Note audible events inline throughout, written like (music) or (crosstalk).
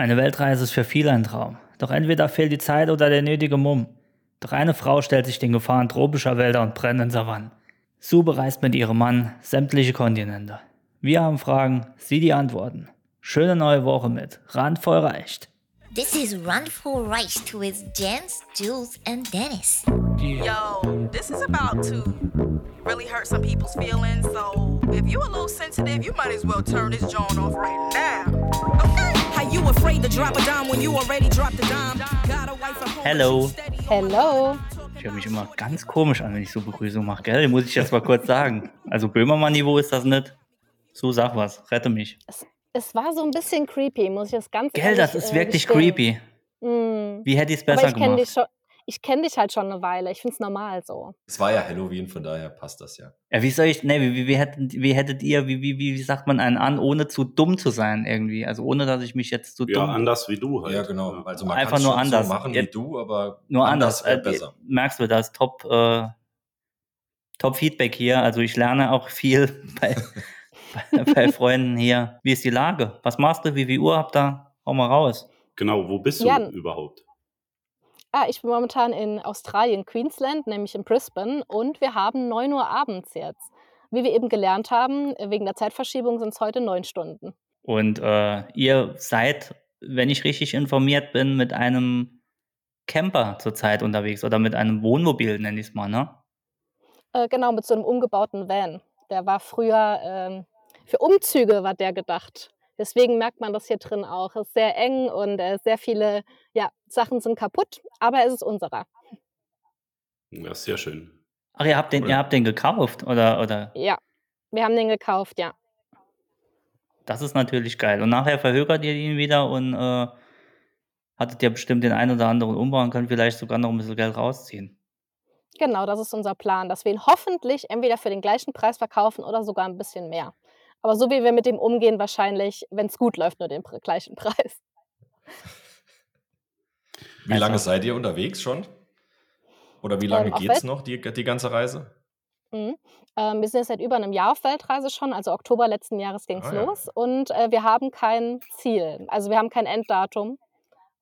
Eine Weltreise ist für viele ein Traum. Doch entweder fehlt die Zeit oder der nötige Mumm. Doch eine Frau stellt sich den Gefahren tropischer Wälder und brennenden Savannen. Sue bereist mit ihrem Mann sämtliche Kontinente. Wir haben Fragen, sie die Antworten. Schöne neue Woche mit Randvoll reicht. This is Run for Rice with Jens, Jules, and Dennis. Yo, this is about to really hurt some people's feelings. So if you a little sensitive, you might as well turn this joint off right now. Hello. Hello. Ich höre mich immer ganz komisch an, wenn ich so Begrüßung mache, gell? Muss ich jetzt mal kurz sagen. Also Böhmermann-Niveau ist das nicht. So, sag was, rette mich. Es, es war so ein bisschen creepy, muss ich das ganz Gell, ehrlich, das ist äh, wirklich gestehen. creepy. Mm. Wie hätte ich es Aber besser ich kenne gemacht? dich, schon- ich kenn dich halt schon eine Weile. Ich finde es normal so. Es war ja Halloween, von daher passt das ja. Ja, wie soll ich, ne, wie, wie, wie, hättet, wie hättet ihr, wie, wie, wie, wie sagt man einen an, ohne zu dumm zu sein irgendwie? Also ohne, dass ich mich jetzt zu Ja, dumm, anders wie du halt. Ja, genau. Also man Einfach nur schon anders. so machen Ja, wie du, aber nur anders. wäre Äh, besser. merkst du das? Top, äh, Top Feedback hier. Also ich lerne auch viel (laughs) bei, bei, bei Freunden hier. Wie ist die Lage? Was machst du? Wie viel Uhr habt ihr? Hau mal raus. Genau, wo bist du Ja. überhaupt? Ah, ich bin momentan in Australien, Queensland, nämlich in Brisbane. Und wir haben 9 Uhr abends jetzt. Wie wir eben gelernt haben, äh, wegen der Zeitverschiebung sind es heute neun Stunden. Und äh, ihr seid, wenn ich richtig informiert bin, mit einem Camper zurzeit unterwegs oder mit einem Wohnmobil, nenne ich es mal, ne? Äh, genau, mit so einem umgebauten Van. Der war früher ähm, für Umzüge war der gedacht. Deswegen merkt man das hier drin auch. Es ist sehr eng und äh, sehr viele ja, Sachen sind kaputt, aber es ist unserer. Ja, sehr schön. Ach, ihr habt den, ihr habt den gekauft, oder, oder? Ja, wir haben den gekauft, ja. Das ist natürlich geil. Und nachher verhökert ihr ihn wieder und äh, hattet ihr bestimmt den einen oder anderen Umbau und könnt vielleicht sogar noch ein bisschen Geld rausziehen. Genau, das ist unser Plan, dass wir ihn hoffentlich entweder für den gleichen Preis verkaufen oder sogar ein bisschen mehr. Aber so wie wir mit dem umgehen, wahrscheinlich, wenn es gut läuft, nur den pr- gleichen (laughs) Preis. Wie Also- lange seid ihr unterwegs schon? Oder wie lange Ähm, geht's Welt- noch, die, die ganze Reise? Mhm. Ähm, wir sind jetzt seit über einem Jahr auf Weltreise schon, also Oktober letzten Jahres ging es Ah, ja. los. Und äh, wir haben kein Ziel, also wir haben kein Enddatum.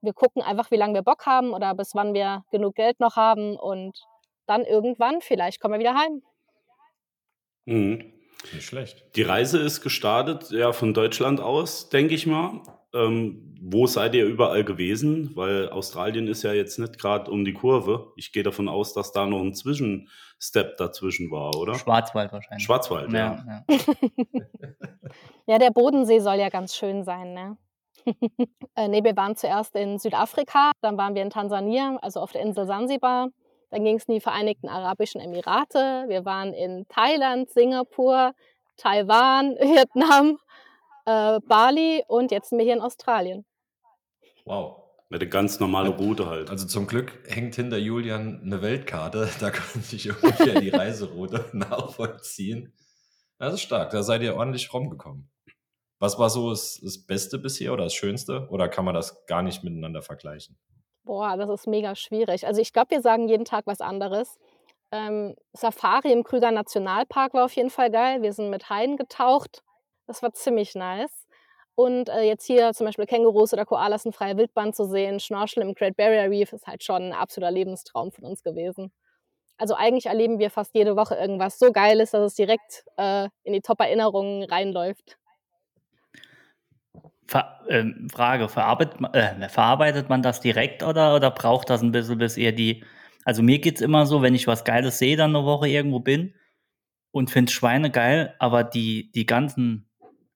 Wir gucken einfach, wie lange wir Bock haben oder bis wann wir genug Geld noch haben und dann irgendwann, vielleicht kommen wir wieder heim. Mhm. Nicht schlecht. Die Reise ist gestartet, ja, von Deutschland aus, denke ich mal. Ähm, wo seid ihr überall gewesen? Weil Australien ist ja jetzt nicht gerade um die Kurve. Ich gehe davon aus, dass da noch ein Zwischenstep dazwischen war, oder? Schwarzwald wahrscheinlich. Schwarzwald, ja. ja. ja. (laughs) Ja, der Bodensee soll ja ganz schön sein, ne? (laughs) äh, nee, wir waren zuerst in Südafrika, dann waren wir in Tansania, also auf der Insel Sansibar. Dann ging es in die Vereinigten Arabischen Emirate. Wir waren in Thailand, Singapur, Taiwan, (laughs) Vietnam, äh, Bali und jetzt sind wir hier in Australien. Wow. Eine ganz normale Route halt. Also zum Glück hängt hinter Julian eine Weltkarte. (laughs) Da kann ich ungefähr die Reiseroute (laughs) nachvollziehen. Das ist stark. Da seid ihr ordentlich rumgekommen. Was war so das, das Beste bisher oder das Schönste? Oder kann man das gar nicht miteinander vergleichen? Boah, das ist mega schwierig. Also ich glaube, wir sagen jeden Tag was anderes. Ähm, Safari im Krüger Nationalpark war auf jeden Fall geil. Wir sind mit Haien getaucht. Das war ziemlich nice. Und äh, jetzt hier zum Beispiel Kängurus oder Koalas in freier Wildbahn zu sehen, Schnorcheln im Great Barrier Reef ist halt schon ein absoluter Lebenstraum von uns gewesen. Also eigentlich erleben wir fast jede Woche irgendwas so Geiles, dass es direkt äh, in die Top-Erinnerungen reinläuft. Ver ähm, Frage, verarbeitet, ma- äh, verarbeitet man das direkt oder, oder braucht das ein bisschen, bis ihr die. Also mir geht es immer so, wenn ich was Geiles sehe, dann eine Woche irgendwo bin und finde Schweine geil, aber die, die ganzen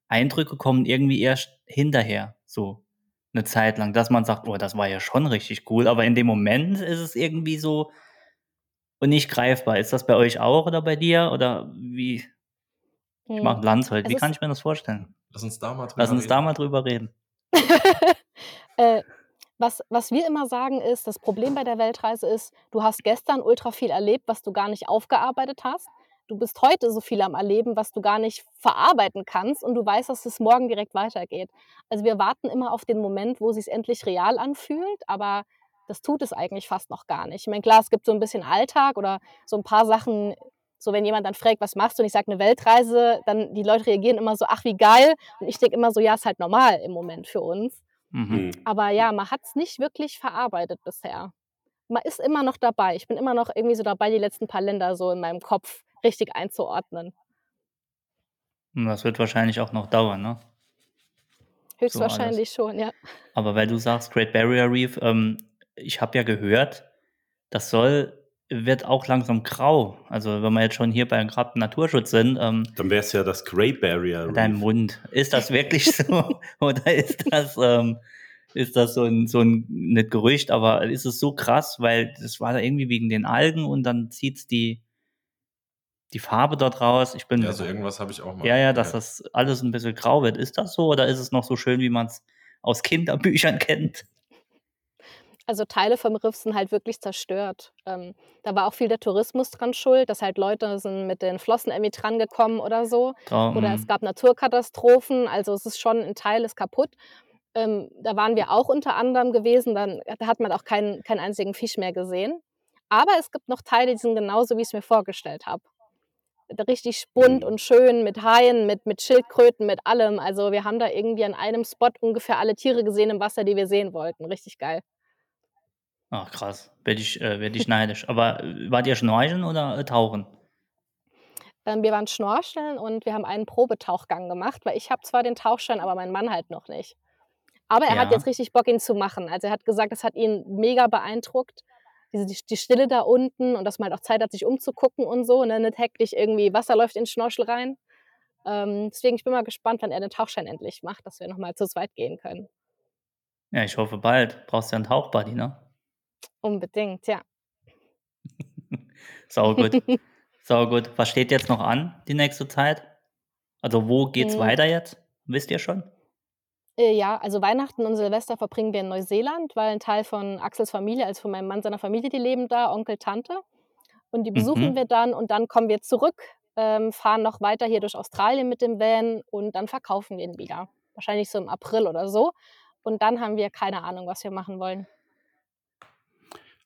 Eindrücke kommen irgendwie erst hinterher, so eine Zeit lang, dass man sagt, oh, das war ja schon richtig cool, aber in dem Moment ist es irgendwie so und nicht greifbar. Ist das bei euch auch oder bei dir? Oder wie? Ich mache Landshold. Es Wie ist- kann ich mir das vorstellen? Lass uns da mal drüber Lass uns reden. da mal drüber reden. (laughs) äh, was, was wir immer sagen ist, das Problem bei der Weltreise ist, du hast gestern ultra viel erlebt, was du gar nicht aufgearbeitet hast. Du bist heute so viel am Erleben, was du gar nicht verarbeiten kannst und du weißt, dass es morgen direkt weitergeht. Also wir warten immer auf den Moment, wo es sich endlich real anfühlt, aber das tut es eigentlich fast noch gar nicht. Ich meine, klar, es gibt so ein bisschen Alltag oder so ein paar Sachen, so wenn jemand dann fragt, was machst du und ich sage eine Weltreise, dann die Leute reagieren immer so, ach wie geil und ich denke immer so, ja, ist halt normal im Moment für uns. Mhm. Mhm. Aber ja, man hat es nicht wirklich verarbeitet bisher. Man ist immer noch dabei. Ich bin immer noch irgendwie so dabei, die letzten paar Länder so in meinem Kopf richtig einzuordnen. Und das wird wahrscheinlich auch noch dauern, ne? So. Höchstwahrscheinlich schon, ja. Aber weil du sagst Great Barrier Reef, ähm, ich habe ja gehört, das soll wird auch langsam grau. Also, wenn wir jetzt schon hier beim gerade Naturschutz sind, ähm, Dann wäre es ja das Great Barrier dein Reef. Mund. Ist das wirklich so? (laughs) Oder ist das, ähm, ist das so ein, so ein, nicht Gerücht, aber ist es so krass, weil das war da irgendwie wegen den Algen und dann zieht's die, die Farbe dort raus. Ich bin, Ja, so irgendwas habe ich auch mal ja, ja, dass gehört. das alles ein bisschen grau wird. Ist das so oder ist es noch so schön, wie man es aus Kinderbüchern (laughs) kennt? Also Teile vom Riff sind halt wirklich zerstört. Ähm, da war auch viel der Tourismus dran schuld, dass halt Leute sind mit den Flossen irgendwie dran gekommen oder so. Da, Oder es mm, gab Naturkatastrophen, also es ist schon ein Teil ist kaputt. Ähm, da waren wir auch unter anderem gewesen, dann da hat man auch keinen, keinen einzigen Fisch mehr gesehen. Aber es gibt noch Teile, die sind genauso, wie ich es mir vorgestellt habe. Richtig bunt Mhm. und schön mit Haien, mit, mit Schildkröten, mit allem. Also wir haben da irgendwie an einem Spot ungefähr alle Tiere gesehen im Wasser, die wir sehen wollten. Richtig geil. Ach krass, werde ich, äh, werd ich neidisch. Aber äh, wart ihr schnorcheln oder äh, tauchen? Ähm, wir waren schnorcheln und wir haben einen Probetauchgang gemacht, weil ich habe zwar den Tauchschein, aber mein Mann halt noch nicht. Aber er hat jetzt Ja. richtig Bock, ihn zu machen. Also er hat gesagt, das hat ihn mega beeindruckt. Diese, die, die Stille da unten und dass man halt auch Zeit hat, sich umzugucken und so. Ne? Nicht hektisch irgendwie Wasser läuft in den Schnorchel rein. Ähm, deswegen, ich bin mal gespannt, wann er den Tauchschein endlich macht, dass wir nochmal zu zweit gehen können. Ja, ich hoffe bald. Brauchst ja einen Tauchbuddy, ne? Unbedingt, ja. Sau gut. (laughs) Sau gut. Was steht jetzt noch an, die nächste Zeit? Also, wo geht's Mm, weiter jetzt? Wisst ihr schon? Äh, ja, also Weihnachten und Silvester verbringen wir in Neuseeland, weil ein Teil von Axels Familie, also von meinem Mann, seiner Familie, die leben da, Onkel, Tante. Und die besuchen Mhm. wir dann und dann kommen wir zurück, ähm, fahren noch weiter hier durch Australien mit dem Van und dann verkaufen wir ihn wieder. Wahrscheinlich so im April oder so. Und dann haben wir keine Ahnung, was wir machen wollen.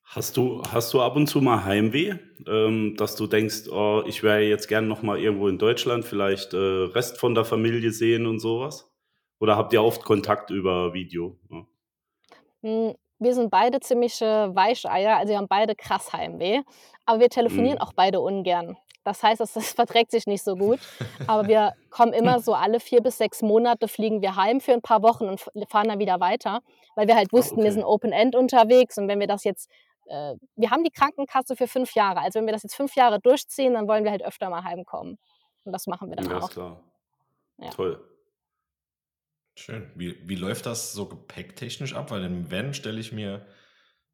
Hast du, hast du ab und zu mal Heimweh, ähm, dass du denkst, oh, ich wäre jetzt gern noch mal irgendwo in Deutschland, vielleicht äh, Rest von der Familie sehen und sowas? Oder habt ihr oft Kontakt über Video? Ja. Hm, wir sind beide ziemliche Weicheier, also wir haben beide krass Heimweh, aber wir telefonieren Mhm. auch beide ungern. Das heißt, das, das (laughs) verträgt sich nicht so gut. Aber wir kommen immer so alle vier bis sechs Monate fliegen wir heim für ein paar Wochen und fahren dann wieder weiter, weil wir halt Ah, wussten, wir okay. sind Open End unterwegs und wenn wir das jetzt, äh, wir haben die Krankenkasse für fünf Jahre. Also wenn wir das jetzt fünf Jahre durchziehen, dann wollen wir halt öfter mal heimkommen. Und das machen wir dann Ja, ist auch. klar. Ja. Toll. Schön. Wie, wie läuft das so gepäcktechnisch ab? Weil im Van stelle ich mir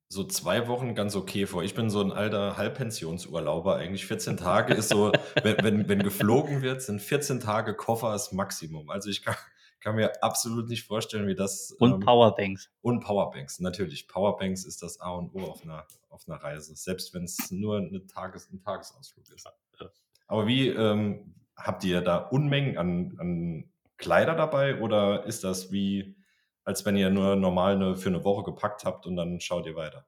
so zwei Wochen ganz okay vor. Ich bin so ein alter Halbpensionsurlauber. Eigentlich 14 Tage ist so, (laughs) wenn, wenn, wenn geflogen wird, sind 14 Tage Koffer das Maximum. Also ich kann, kann mir absolut nicht vorstellen, wie das. Und ähm, Powerbanks. und Powerbanks, natürlich. Powerbanks ist das A und O auf einer, auf einer Reise, selbst wenn es nur eine Tages-, ein Tagesausflug ist. Ja. Aber wie ähm, habt ihr da Unmengen an, an Kleider dabei oder ist das wie, als wenn ihr nur normal eine, für eine Woche gepackt habt und dann schaut ihr weiter?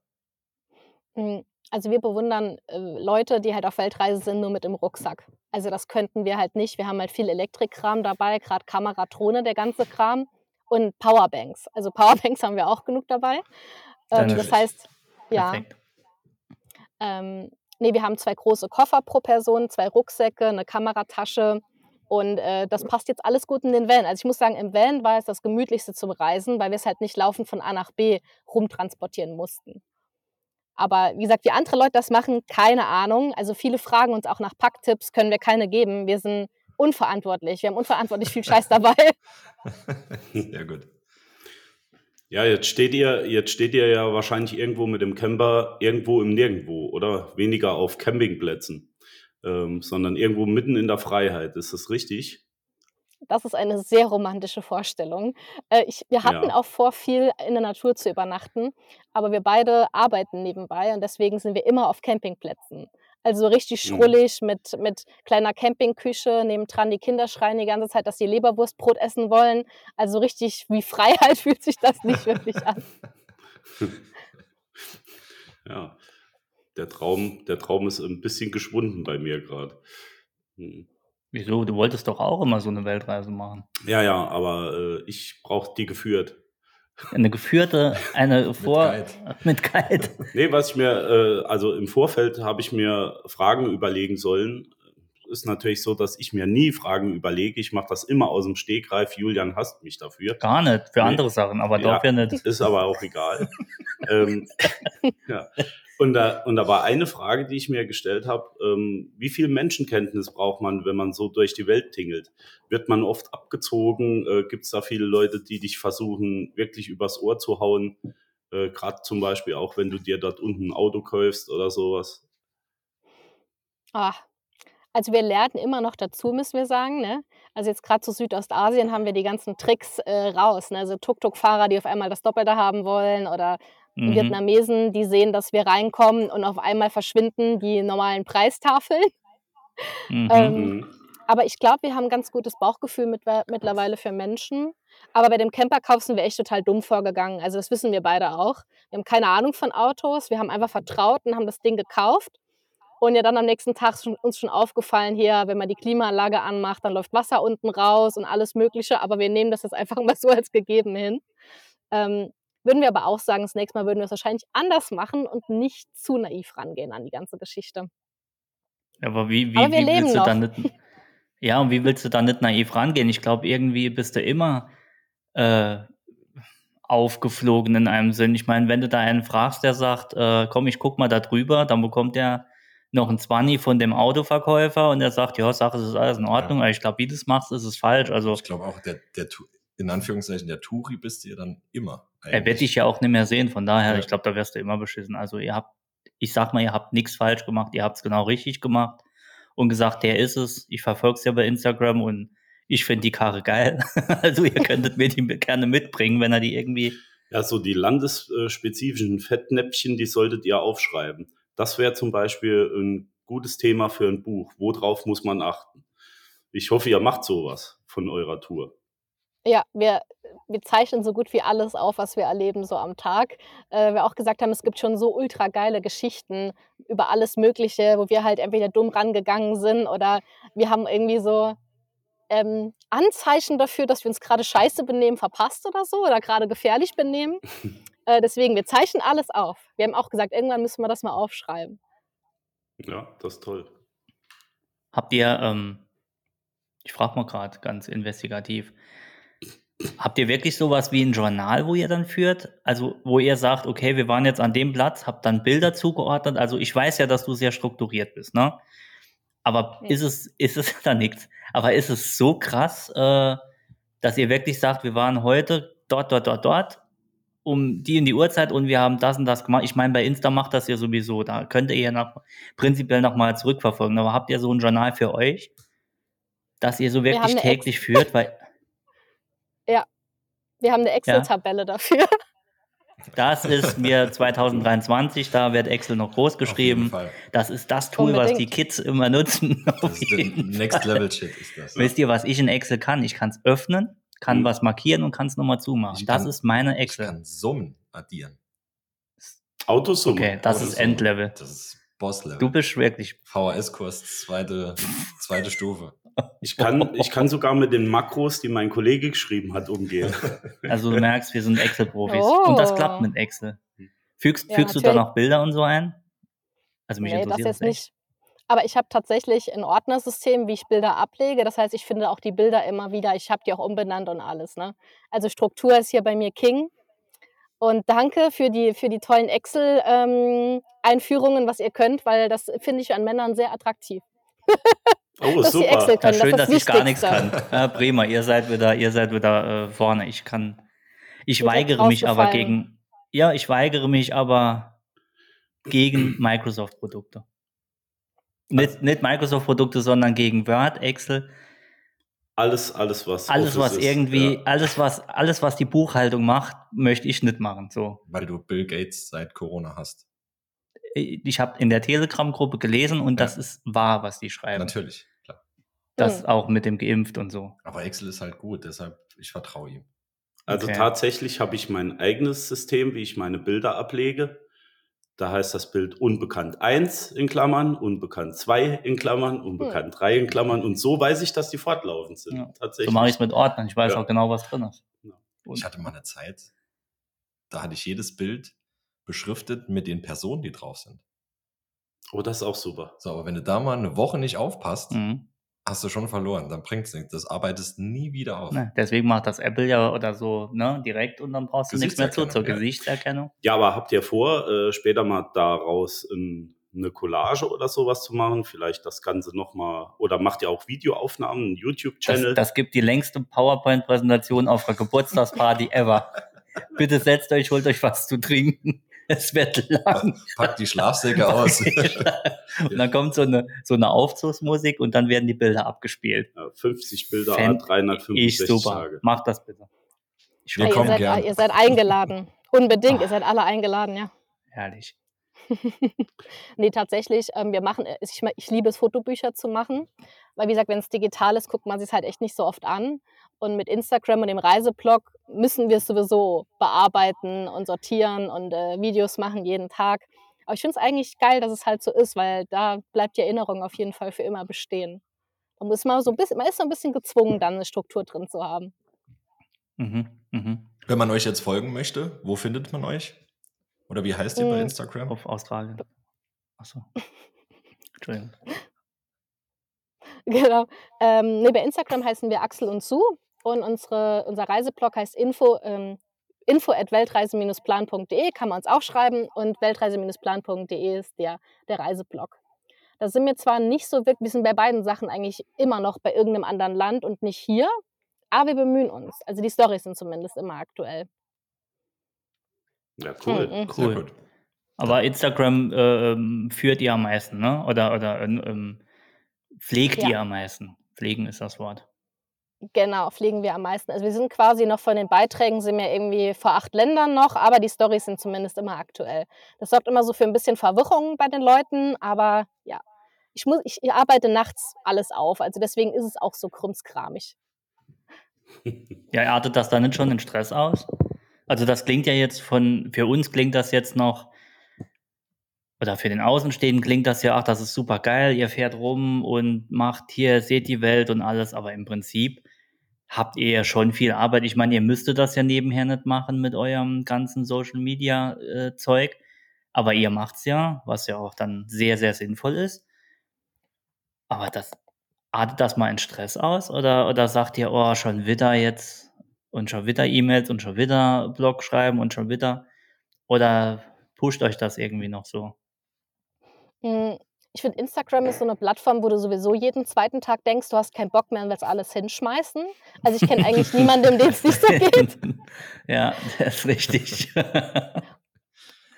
Hm, also wir bewundern, äh, Leute, die halt auf Weltreise sind, nur mit dem Rucksack. Also das könnten wir halt nicht. Wir haben halt viel Elektrikkram dabei, gerade Kamera, Drohne, der ganze Kram und Powerbanks. Also Powerbanks (laughs) haben wir auch genug dabei. Ähm, das heißt, ja, ähm, nee, wir haben zwei große Koffer pro Person, zwei Rucksäcke, eine Kameratasche und äh, das passt jetzt alles gut in den Van. Also ich muss sagen, im Van war es das gemütlichste zum Reisen, weil wir es halt nicht laufend von A nach B rumtransportieren mussten. Aber wie gesagt, wie andere Leute das machen, keine Ahnung. Also viele fragen uns auch nach Packtipps, können wir keine geben. Wir sind unverantwortlich. Wir haben unverantwortlich viel Scheiß dabei. (laughs) Sehr gut. Ja, jetzt steht ihr, jetzt steht ihr ja wahrscheinlich irgendwo mit dem Camper irgendwo im Nirgendwo oder weniger auf Campingplätzen, ähm, sondern irgendwo mitten in der Freiheit. Ist das richtig? Das ist eine sehr romantische Vorstellung. Äh, ich, wir hatten Ja. auch vor, viel in der Natur zu übernachten, aber wir beide arbeiten nebenbei und deswegen sind wir immer auf Campingplätzen. Also richtig Mhm. schrullig mit, mit kleiner Campingküche, nebendran die Kinder schreien die ganze Zeit, dass sie Leberwurstbrot essen wollen. Also richtig wie Freiheit (laughs) fühlt sich das nicht wirklich an. (laughs) Ja, der Traum, der Traum ist ein bisschen geschwunden bei mir gerade. Hm. Wieso? Du wolltest doch auch immer so eine Weltreise machen. Ja, ja, aber äh, ich brauche die geführt. Eine geführte, eine (laughs) vor (laughs) mit Guide. (laughs) Nee, was ich mir, äh, also im Vorfeld habe ich mir Fragen überlegen sollen. Ist natürlich so, dass ich mir nie Fragen überlege. Ich mache das immer aus dem Stegreif. Julian hasst mich dafür. Gar nicht, für Nee. andere Sachen, aber Ja. dafür nicht. Ist aber auch egal. ähm, ja. Und, da, und da war eine Frage, die ich mir gestellt habe. Ähm, wie viel Menschenkenntnis braucht man, wenn man so durch die Welt tingelt? Wird man oft abgezogen? Äh, Gibt es da viele Leute, die dich versuchen, wirklich übers Ohr zu hauen? Äh, Gerade zum Beispiel auch, wenn du dir dort unten ein Auto kaufst oder sowas. Ah, also wir lernen immer noch dazu, müssen wir sagen. Ne? Also jetzt gerade zu Südostasien haben wir die ganzen Tricks äh, raus. Ne? Also Tuk-Tuk-Fahrer, die auf einmal das Doppelte haben wollen oder Mhm. Vietnamesen, die sehen, dass wir reinkommen und auf einmal verschwinden die normalen Preistafeln. Mhm. Ähm, Mhm. aber ich glaube, wir haben ein ganz gutes Bauchgefühl mit, mittlerweile für Menschen. Aber bei dem Camperkauf sind wir echt total dumm vorgegangen. Also das wissen wir beide auch. Wir haben keine Ahnung von Autos. Wir haben einfach vertraut und haben das Ding gekauft. Und ja dann am nächsten Tag ist uns schon aufgefallen, hier, wenn man die Klimaanlage anmacht, dann läuft Wasser unten raus und alles Mögliche. Aber wir nehmen das jetzt einfach (laughs) mal so als gegeben hin. Ähm, würden wir aber auch sagen, das nächste Mal würden wir es wahrscheinlich anders machen und nicht zu naiv rangehen an die ganze Geschichte. Aber wie, wie, Aber wir wie leben willst du noch. dann nicht. Ja, und wie willst du dann nicht naiv rangehen? Ich glaube, irgendwie bist du immer äh, aufgeflogen in einem Sinn. Ich meine, wenn du da einen fragst, der sagt, äh, komm, ich guck mal da drüber, dann bekommt der noch ein 20 von dem Autoverkäufer und der sagt, ja, Sache, es ist alles in Ordnung, aber ich glaube, wie du es machst, ist es falsch. Also Ich glaube auch, der, der, in Anführungszeichen, der Turi bist du ja dann immer. Er wird dich ja auch nicht mehr sehen, von daher, Ja. ich glaube, da wirst du immer beschissen. Also ihr habt, ich sag mal, ihr habt nichts falsch gemacht, ihr habt es genau richtig gemacht und gesagt, der ist es. Ich verfolge es ja bei Instagram und ich finde die Karre geil. (laughs) also ihr (laughs) könntet mir die gerne mitbringen, wenn er die irgendwie. Ja, so die landesspezifischen Fettnäpfchen, die solltet ihr aufschreiben. Das wäre zum Beispiel ein gutes Thema für ein Buch. Worauf muss man achten? Ich hoffe, ihr macht sowas von eurer Tour. Ja, wir, wir zeichnen so gut wie alles auf, was wir erleben, so am Tag. Äh, wir auch gesagt haben, es gibt schon so ultra geile Geschichten über alles Mögliche, wo wir halt entweder dumm rangegangen sind oder wir haben irgendwie so ähm, Anzeichen dafür, dass wir uns gerade scheiße benehmen, verpasst oder so oder gerade gefährlich benehmen. (laughs) äh, deswegen, wir zeichnen alles auf. Wir haben auch gesagt, irgendwann müssen wir das mal aufschreiben. Ja, das ist toll. Habt ihr, ähm, ich frage mal gerade ganz investigativ, habt ihr wirklich sowas wie ein Journal, wo ihr dann führt? Also, wo ihr sagt, okay, wir waren jetzt an dem Platz, habt dann Bilder zugeordnet. Also, ich weiß ja, dass du sehr strukturiert bist, ne? Aber Ja. ist es, ist es (laughs) da nichts? Aber ist es so krass, äh, dass ihr wirklich sagt, wir waren heute dort, dort, dort, dort, um die in die Uhrzeit und wir haben das und das gemacht. Ich meine, bei Insta macht das ja sowieso. Da könnt ihr ja noch, prinzipiell nochmal zurückverfolgen. Aber habt ihr so ein Journal für euch, das ihr so Wir wirklich eine täglich führt? Weil Wir haben eine Excel-Tabelle dafür. (laughs) das ist mir 2023, da wird Excel noch groß geschrieben. Das ist das Tool, was die Unbedingt. Kids immer nutzen. (laughs) Das ist Next. Level Shit ist das. Wisst ihr, was ich in Excel kann? Ich kann es öffnen, kann Mhm. was markieren und kann es nochmal zumachen. Ich das kann- ist meine Ich Excel. kann Summen addieren. Autosumme. Okay, das ist Autosummen. Endlevel. Das ist Boss-Level. Du bist wirklich VHS-Kurs, zweite, zweite Stufe. Ich kann, (laughs) ich kann sogar mit den Makros, die mein Kollege geschrieben hat, umgehen. (laughs) Also du merkst, wir sind Excel-Profis. Oh. Und das klappt mit Excel. Fügst, Ja, fügst du da natürlich. noch Bilder und so ein? Also mich Nee, das interessiert jetzt das echt. nicht. Aber ich habe tatsächlich ein Ordnersystem, wie ich Bilder ablege. Das heißt, ich finde auch die Bilder immer wieder. Ich habe die auch umbenannt und alles. Ne? Also Struktur ist hier bei mir King. Und danke für die, für die tollen Excel-Einführungen, was ihr könnt, weil das finde ich an Männern sehr attraktiv. (laughs) Oh, Dass sie super. Excel Ja, können, schön, das dass ich gar nichts kann. Ja, prima, ihr seid wieder, ihr seid wieder äh, vorne. Ich kann, ich seid weigere mich aber gegen, ja, ich weigere mich aber gegen (clears throat) Microsoft-Produkte. Nicht, nicht Microsoft-Produkte, sondern gegen Word, Excel, Alles, alles, was. alles, was ist, irgendwie, ja. alles, was, alles, was die Buchhaltung macht, möchte ich nicht machen. So. Weil du Bill Gates seit Corona hast. Ich habe in der Telegram-Gruppe gelesen und Ja. das ist wahr, was die schreiben. Natürlich, klar. Das Hm. auch mit dem Geimpft und so. Aber Excel ist halt gut, deshalb ich vertraue ihm. Also Okay. tatsächlich habe ich mein eigenes System, wie ich meine Bilder ablege. Da heißt das Bild unbekannt 1 in Klammern, unbekannt 2 in Klammern, unbekannt 3 in Klammern. Und so weiß ich, dass die fortlaufend sind. Ja. So Tatsächlich. mache ich es mit Ordnern. Ich weiß Ja. auch genau, was drin ist. Ich hatte mal eine Zeit, da hatte ich jedes Bild beschriftet mit den Personen, die drauf sind. Oh, das ist auch super. So, aber wenn du da mal eine Woche nicht aufpasst, Mhm. hast du schon verloren. Dann bringt's nichts. Das arbeitest nie wieder auf. Ne, deswegen macht das Apple ja oder so ne, direkt und dann brauchst du nichts mehr zu zur Gesichtserkennung, ja. Gesichtserkennung. Ja, aber habt ihr vor, äh, später mal daraus ein, eine Collage oder sowas zu machen? Vielleicht das Ganze nochmal, oder macht ihr auch Videoaufnahmen, einen Das, YouTube-Channel? das gibt die längste PowerPoint-Präsentation auf einer Geburtstagsparty ever. (laughs) Bitte setzt euch, holt euch was zu trinken. (laughs) Es wird lang. Pack die Schlafsäcke (laughs) aus. (laughs) und dann kommt so eine, so eine Aufzugsmusik und dann werden die Bilder abgespielt. Ja, 50 Bilder, Ich 365 super. Tage. Macht das bitte. Ich fand ihr, seid, gern. ihr seid eingeladen. Unbedingt, Ah. ihr seid alle eingeladen, ja. herrlich. nee, tatsächlich, ähm, wir machen, äh, ich, ich liebe es, Fotobücher zu machen, weil wie gesagt, wenn es digital ist, guckt man sich halt echt nicht so oft an. Und mit Instagram und dem Reiseblog müssen wir es sowieso bearbeiten und sortieren und äh, Videos machen jeden Tag. Aber ich finde es eigentlich geil, dass es halt so ist, weil da bleibt die Erinnerung auf jeden Fall für immer bestehen. Da muss man so ein bisschen, man ist so ein bisschen gezwungen, dann eine Struktur drin zu haben. Mhm, mhm. Wenn man euch jetzt folgen möchte, wo findet man euch? Oder wie heißt ihr bei Mm, Instagram? Auf Australien. Achso. Entschuldigung. (laughs) Genau. Ähm, nee, bei Instagram heißen wir Axel und Sue und unsere, unser Reiseblog heißt info, ähm, info at weltreise-plan.de, kann man uns auch schreiben und weltreise-plan.de ist der, der Reiseblog. Da sind wir zwar nicht so wirklich, wir sind bei beiden Sachen eigentlich immer noch bei irgendeinem anderen Land und nicht hier, aber wir bemühen uns. Also die Storys sind zumindest immer aktuell. Ja, cool. Mhm. Sehr Cool. gut. Aber Instagram äh, ähm, führt ihr am meisten, ne? Oder, oder ähm, ähm, pflegt Ja. ihr am meisten? Pflegen ist das Wort. Genau, fliegen wir am meisten. Also wir sind quasi noch von den Beiträgen, sind wir irgendwie vor acht Ländern noch, aber die Storys sind zumindest immer aktuell. Das sorgt immer so für ein bisschen Verwirrung bei den Leuten, aber ja, ich, muss, ich arbeite nachts alles auf, also deswegen ist es auch so krummskramig. Ja, artet das dann nicht schon in Stress aus? Also das klingt ja jetzt von, für uns klingt das jetzt noch, oder für den Außenstehenden klingt das ja, ach, das ist super geil, ihr fährt rum und macht hier, seht die Welt und alles, aber im Prinzip habt ihr ja schon viel Arbeit. Ich meine, ihr müsstet das ja nebenher nicht machen mit eurem ganzen Social Media äh, Zeug, aber ihr macht's ja, was ja auch dann sehr, sehr sinnvoll ist. Aber das artet das mal in Stress aus oder, oder sagt ihr, oh, schon wieder jetzt und schon wieder E-Mails und schon wieder Blog schreiben und schon wieder oder pusht euch das irgendwie noch so? Hm, Ich finde, Instagram ist so eine Plattform, wo du sowieso jeden zweiten Tag denkst, du hast keinen Bock mehr und willst alles hinschmeißen. Also ich kenne (laughs) eigentlich niemanden, dem es nicht so geht. (laughs) ja, das ist richtig. (laughs)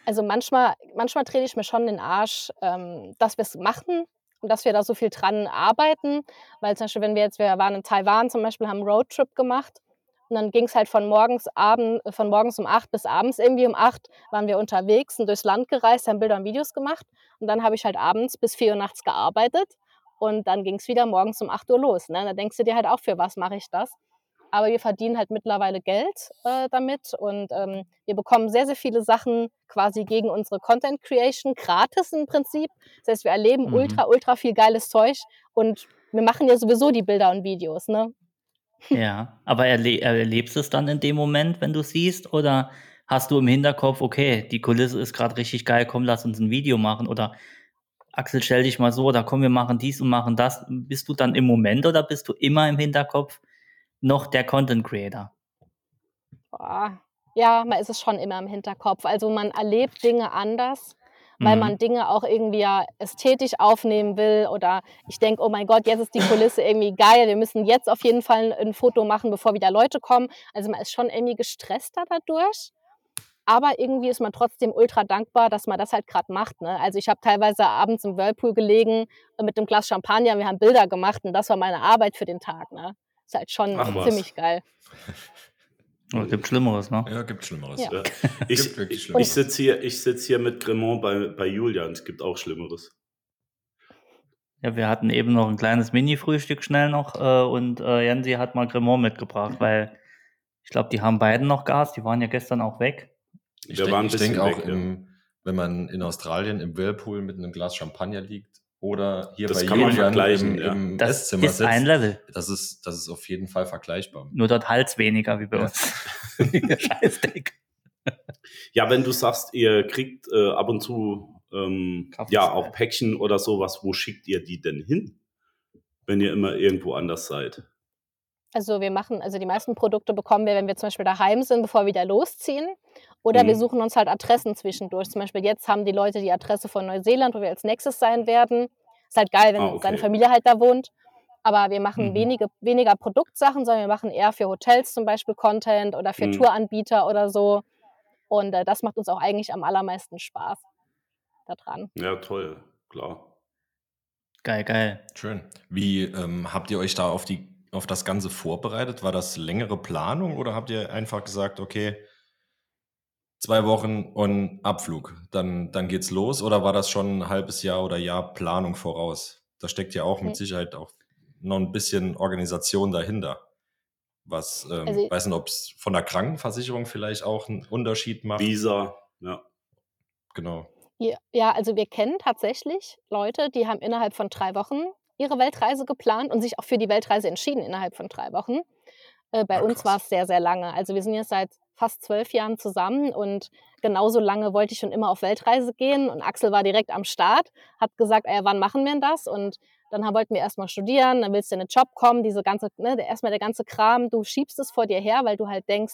Also manchmal, manchmal trete ich mir schon den Arsch, ähm, dass wir es machen und dass wir da so viel dran arbeiten. Weil zum Beispiel, wenn wir jetzt, wir waren in Taiwan zum Beispiel, haben einen Roadtrip gemacht und dann ging es halt von morgens, Abend, äh, von morgens um acht bis abends irgendwie um acht waren wir unterwegs und durchs Land gereist, haben Bilder und Videos gemacht und dann habe ich halt abends bis vier Uhr nachts gearbeitet und dann ging es wieder morgens um 8 Uhr los. Ne? Da denkst du dir halt auch, für was mache ich das? Aber wir verdienen halt mittlerweile Geld äh, damit und ähm, wir bekommen sehr, sehr viele Sachen quasi gegen unsere Content Creation gratis im Prinzip. Das heißt, wir erleben Mhm. ultra, ultra viel geiles Zeug und wir machen ja sowieso die Bilder und Videos. Ne? Ja, aber erle erlebst du es dann in dem Moment, wenn du siehst oder hast du im Hinterkopf, okay, die Kulisse ist gerade richtig geil, komm, lass uns ein Video machen oder Axel, stell dich mal so, oder komm, wir machen dies und machen das. Bist du dann im Moment oder bist du immer im Hinterkopf noch der Content Creator? Boah. Ja, man ist es schon immer im Hinterkopf. Also man erlebt Dinge anders, weil Mhm. man Dinge auch irgendwie ja ästhetisch aufnehmen will oder ich denke, oh mein Gott, jetzt ist die Kulisse irgendwie geil, wir müssen jetzt auf jeden Fall ein Foto machen, bevor wieder Leute kommen. Also man ist schon irgendwie gestresster dadurch. Aber irgendwie ist man trotzdem ultra dankbar, dass man das halt gerade macht. Ne? Also ich habe teilweise abends im Whirlpool gelegen äh, mit einem Glas Champagner, wir haben Bilder gemacht und das war meine Arbeit für den Tag. Ne? Ist halt schon Ach ziemlich geil. (laughs) Oh, gibt Schlimmeres, ne? Ja, gibt Schlimmeres. Ja. Ja. Ich, (laughs) Gibt ich, Schlimmeres. ich sitze hier, ich sitz hier mit Cremant bei, bei Julian. Es gibt auch Schlimmeres. Ja, wir hatten eben noch ein kleines Mini-Frühstück schnell noch äh, und äh, Jansi hat mal Cremant mitgebracht, weil ich glaube, die haben beiden noch Gas, die waren ja gestern auch weg. Ich Wir denke waren ein ich denk auch, weg, ja. im, wenn man in Australien im Whirlpool mit einem Glas Champagner liegt oder hier Das bei kann man vergleichen, im, ja. im Das Esszimmer ist sitzt, ein Level. das ist, das ist auf jeden Fall vergleichbar. Nur dort Hals weniger wie bei Ja. uns. (laughs) Scheiß dick. Ja, wenn du sagst, ihr kriegt äh, ab und zu ähm, ja. auch Päckchen oder sowas, wo schickt ihr die denn hin, wenn ihr immer irgendwo anders seid? Also wir machen, also die meisten Produkte bekommen wir, wenn wir zum Beispiel daheim sind, bevor wir wieder losziehen. Oder wir Mhm. suchen uns halt Adressen zwischendurch. Zum Beispiel jetzt haben die Leute die Adresse von Neuseeland, wo wir als nächstes sein werden. Ist halt geil, wenn Ah, seine okay. Familie halt da wohnt. Aber wir machen Mhm. wenige, weniger Produktsachen, sondern wir machen eher für Hotels zum Beispiel Content oder für Mhm. Touranbieter oder so. Und äh, das macht uns auch eigentlich am allermeisten Spaß daran. Ja, toll, klar. Geil, geil. Schön. Wie ähm, habt ihr euch da auf, die, auf das Ganze vorbereitet? War das längere Planung oder habt ihr einfach gesagt, okay, zwei Wochen und Abflug, dann, dann geht's los? Oder war das schon ein halbes Jahr oder Jahr Planung voraus? Da steckt ja auch mit. Sicherheit auch noch ein bisschen Organisation dahinter. Was, ähm, Also- weiß nicht, ob es von der Krankenversicherung vielleicht auch einen Unterschied macht. Visa, ja. Genau. Ja, ja, also wir kennen tatsächlich Leute, die haben innerhalb von drei Wochen ihre Weltreise geplant und sich auch für die Weltreise entschieden innerhalb von drei Wochen. Äh, bei Ah, uns war es sehr, sehr lange. Also wir sind jetzt seit fast zwölf Jahren zusammen und genauso lange wollte ich schon immer auf Weltreise gehen und Axel war direkt am Start, hat gesagt, ey, wann machen wir denn das? Und dann wollten wir erstmal studieren, dann willst du in den Job kommen, diese ganze, ne, erstmal der ganze Kram, du schiebst es vor dir her, weil du halt denkst,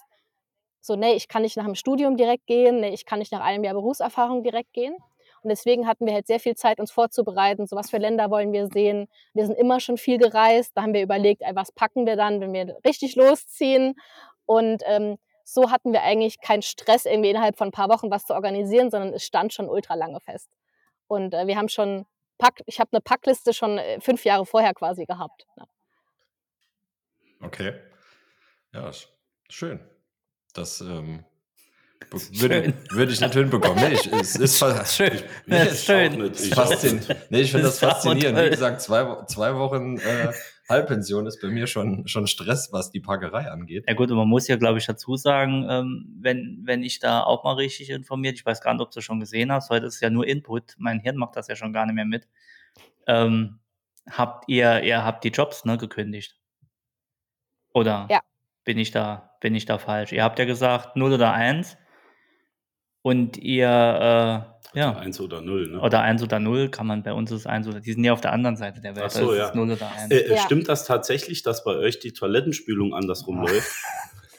so, nee, ich kann nicht nach dem Studium direkt gehen, nee, ich kann nicht nach einem Jahr Berufserfahrung direkt gehen. Und deswegen hatten wir halt sehr viel Zeit, uns vorzubereiten, so was für Länder wollen wir sehen. Wir sind immer schon viel gereist, da haben wir überlegt, ey, was packen wir dann, wenn wir richtig losziehen. Und ähm, so hatten wir eigentlich keinen Stress, irgendwie innerhalb von ein paar Wochen was zu organisieren, sondern es stand schon ultra lange fest. Und äh, wir haben schon, Pack, ich habe eine Packliste schon äh, fünf Jahre vorher quasi gehabt. Ja. Okay. Ja, sch- schön. Das ähm, (laughs) würde, würde ich nicht hinbekommen. Nee, ich, es ist (laughs) Schön. Nee, ich (laughs) ist schön. nicht. Ich nee, finde das, faszinierend. Wie gesagt, zwei, zwei Wochen äh, Halbpension ist bei mir schon, schon Stress, was die Packerei angeht. Ja gut, und man muss ja, glaube ich, dazu sagen, ähm, wenn, wenn ich da auch mal richtig informiert, ich weiß gar nicht, ob du schon gesehen hast, heute ist ja nur Input, mein Hirn macht das ja schon gar nicht mehr mit. Ähm, habt ihr, ihr habt die Jobs ne, gekündigt? Oder Ja. bin ich da, bin ich da falsch? Ihr habt ja gesagt 0 oder 1 und ihr, äh, Ja. Eins oder null, ne? oder 1 oder 0 kann man bei uns ist 1 oder, die sind ja auf der anderen Seite der Welt, Ach so, da ja. 0 oder 1. Äh, äh, Ja. Stimmt das tatsächlich, dass bei euch die Toilettenspülung andersrum Ah. läuft?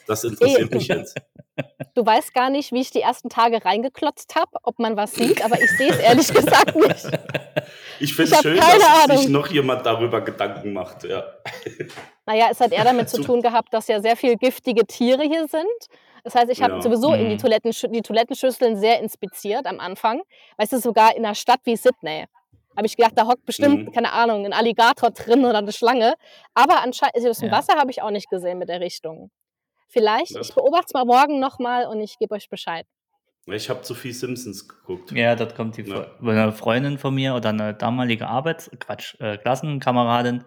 Das (laughs) interessiert mich jetzt. Du weißt gar nicht, wie ich die ersten Tage reingeklotzt habe, ob man was sieht, aber ich sehe es ehrlich gesagt nicht. (laughs) Ich finde es schön, dass sich Ahnung. noch jemand darüber Gedanken macht. Ja. Naja, es hat eher damit zu (laughs) tun gehabt, dass ja sehr viel giftige Tiere hier sind. Das heißt, ich habe Ja. sowieso in die, Mhm. Toilettensch die Toilettenschüsseln sehr inspiziert am Anfang. Weißt du, sogar in einer Stadt wie Sydney. Habe ich gedacht, da hockt bestimmt, Mhm. keine Ahnung, ein Alligator drin oder eine Schlange. Aber anscheinend, also das Ja. Wasser habe ich auch nicht gesehen mit der Richtung. Vielleicht, Das- ich beobachte es mal morgen nochmal und ich gebe euch Bescheid. Ich habe zu viel Simpsons geguckt. Ja, das kommt die Ja. Eine Freundin von mir oder eine damalige Arbeits-, Quatsch, äh, Klassenkameradin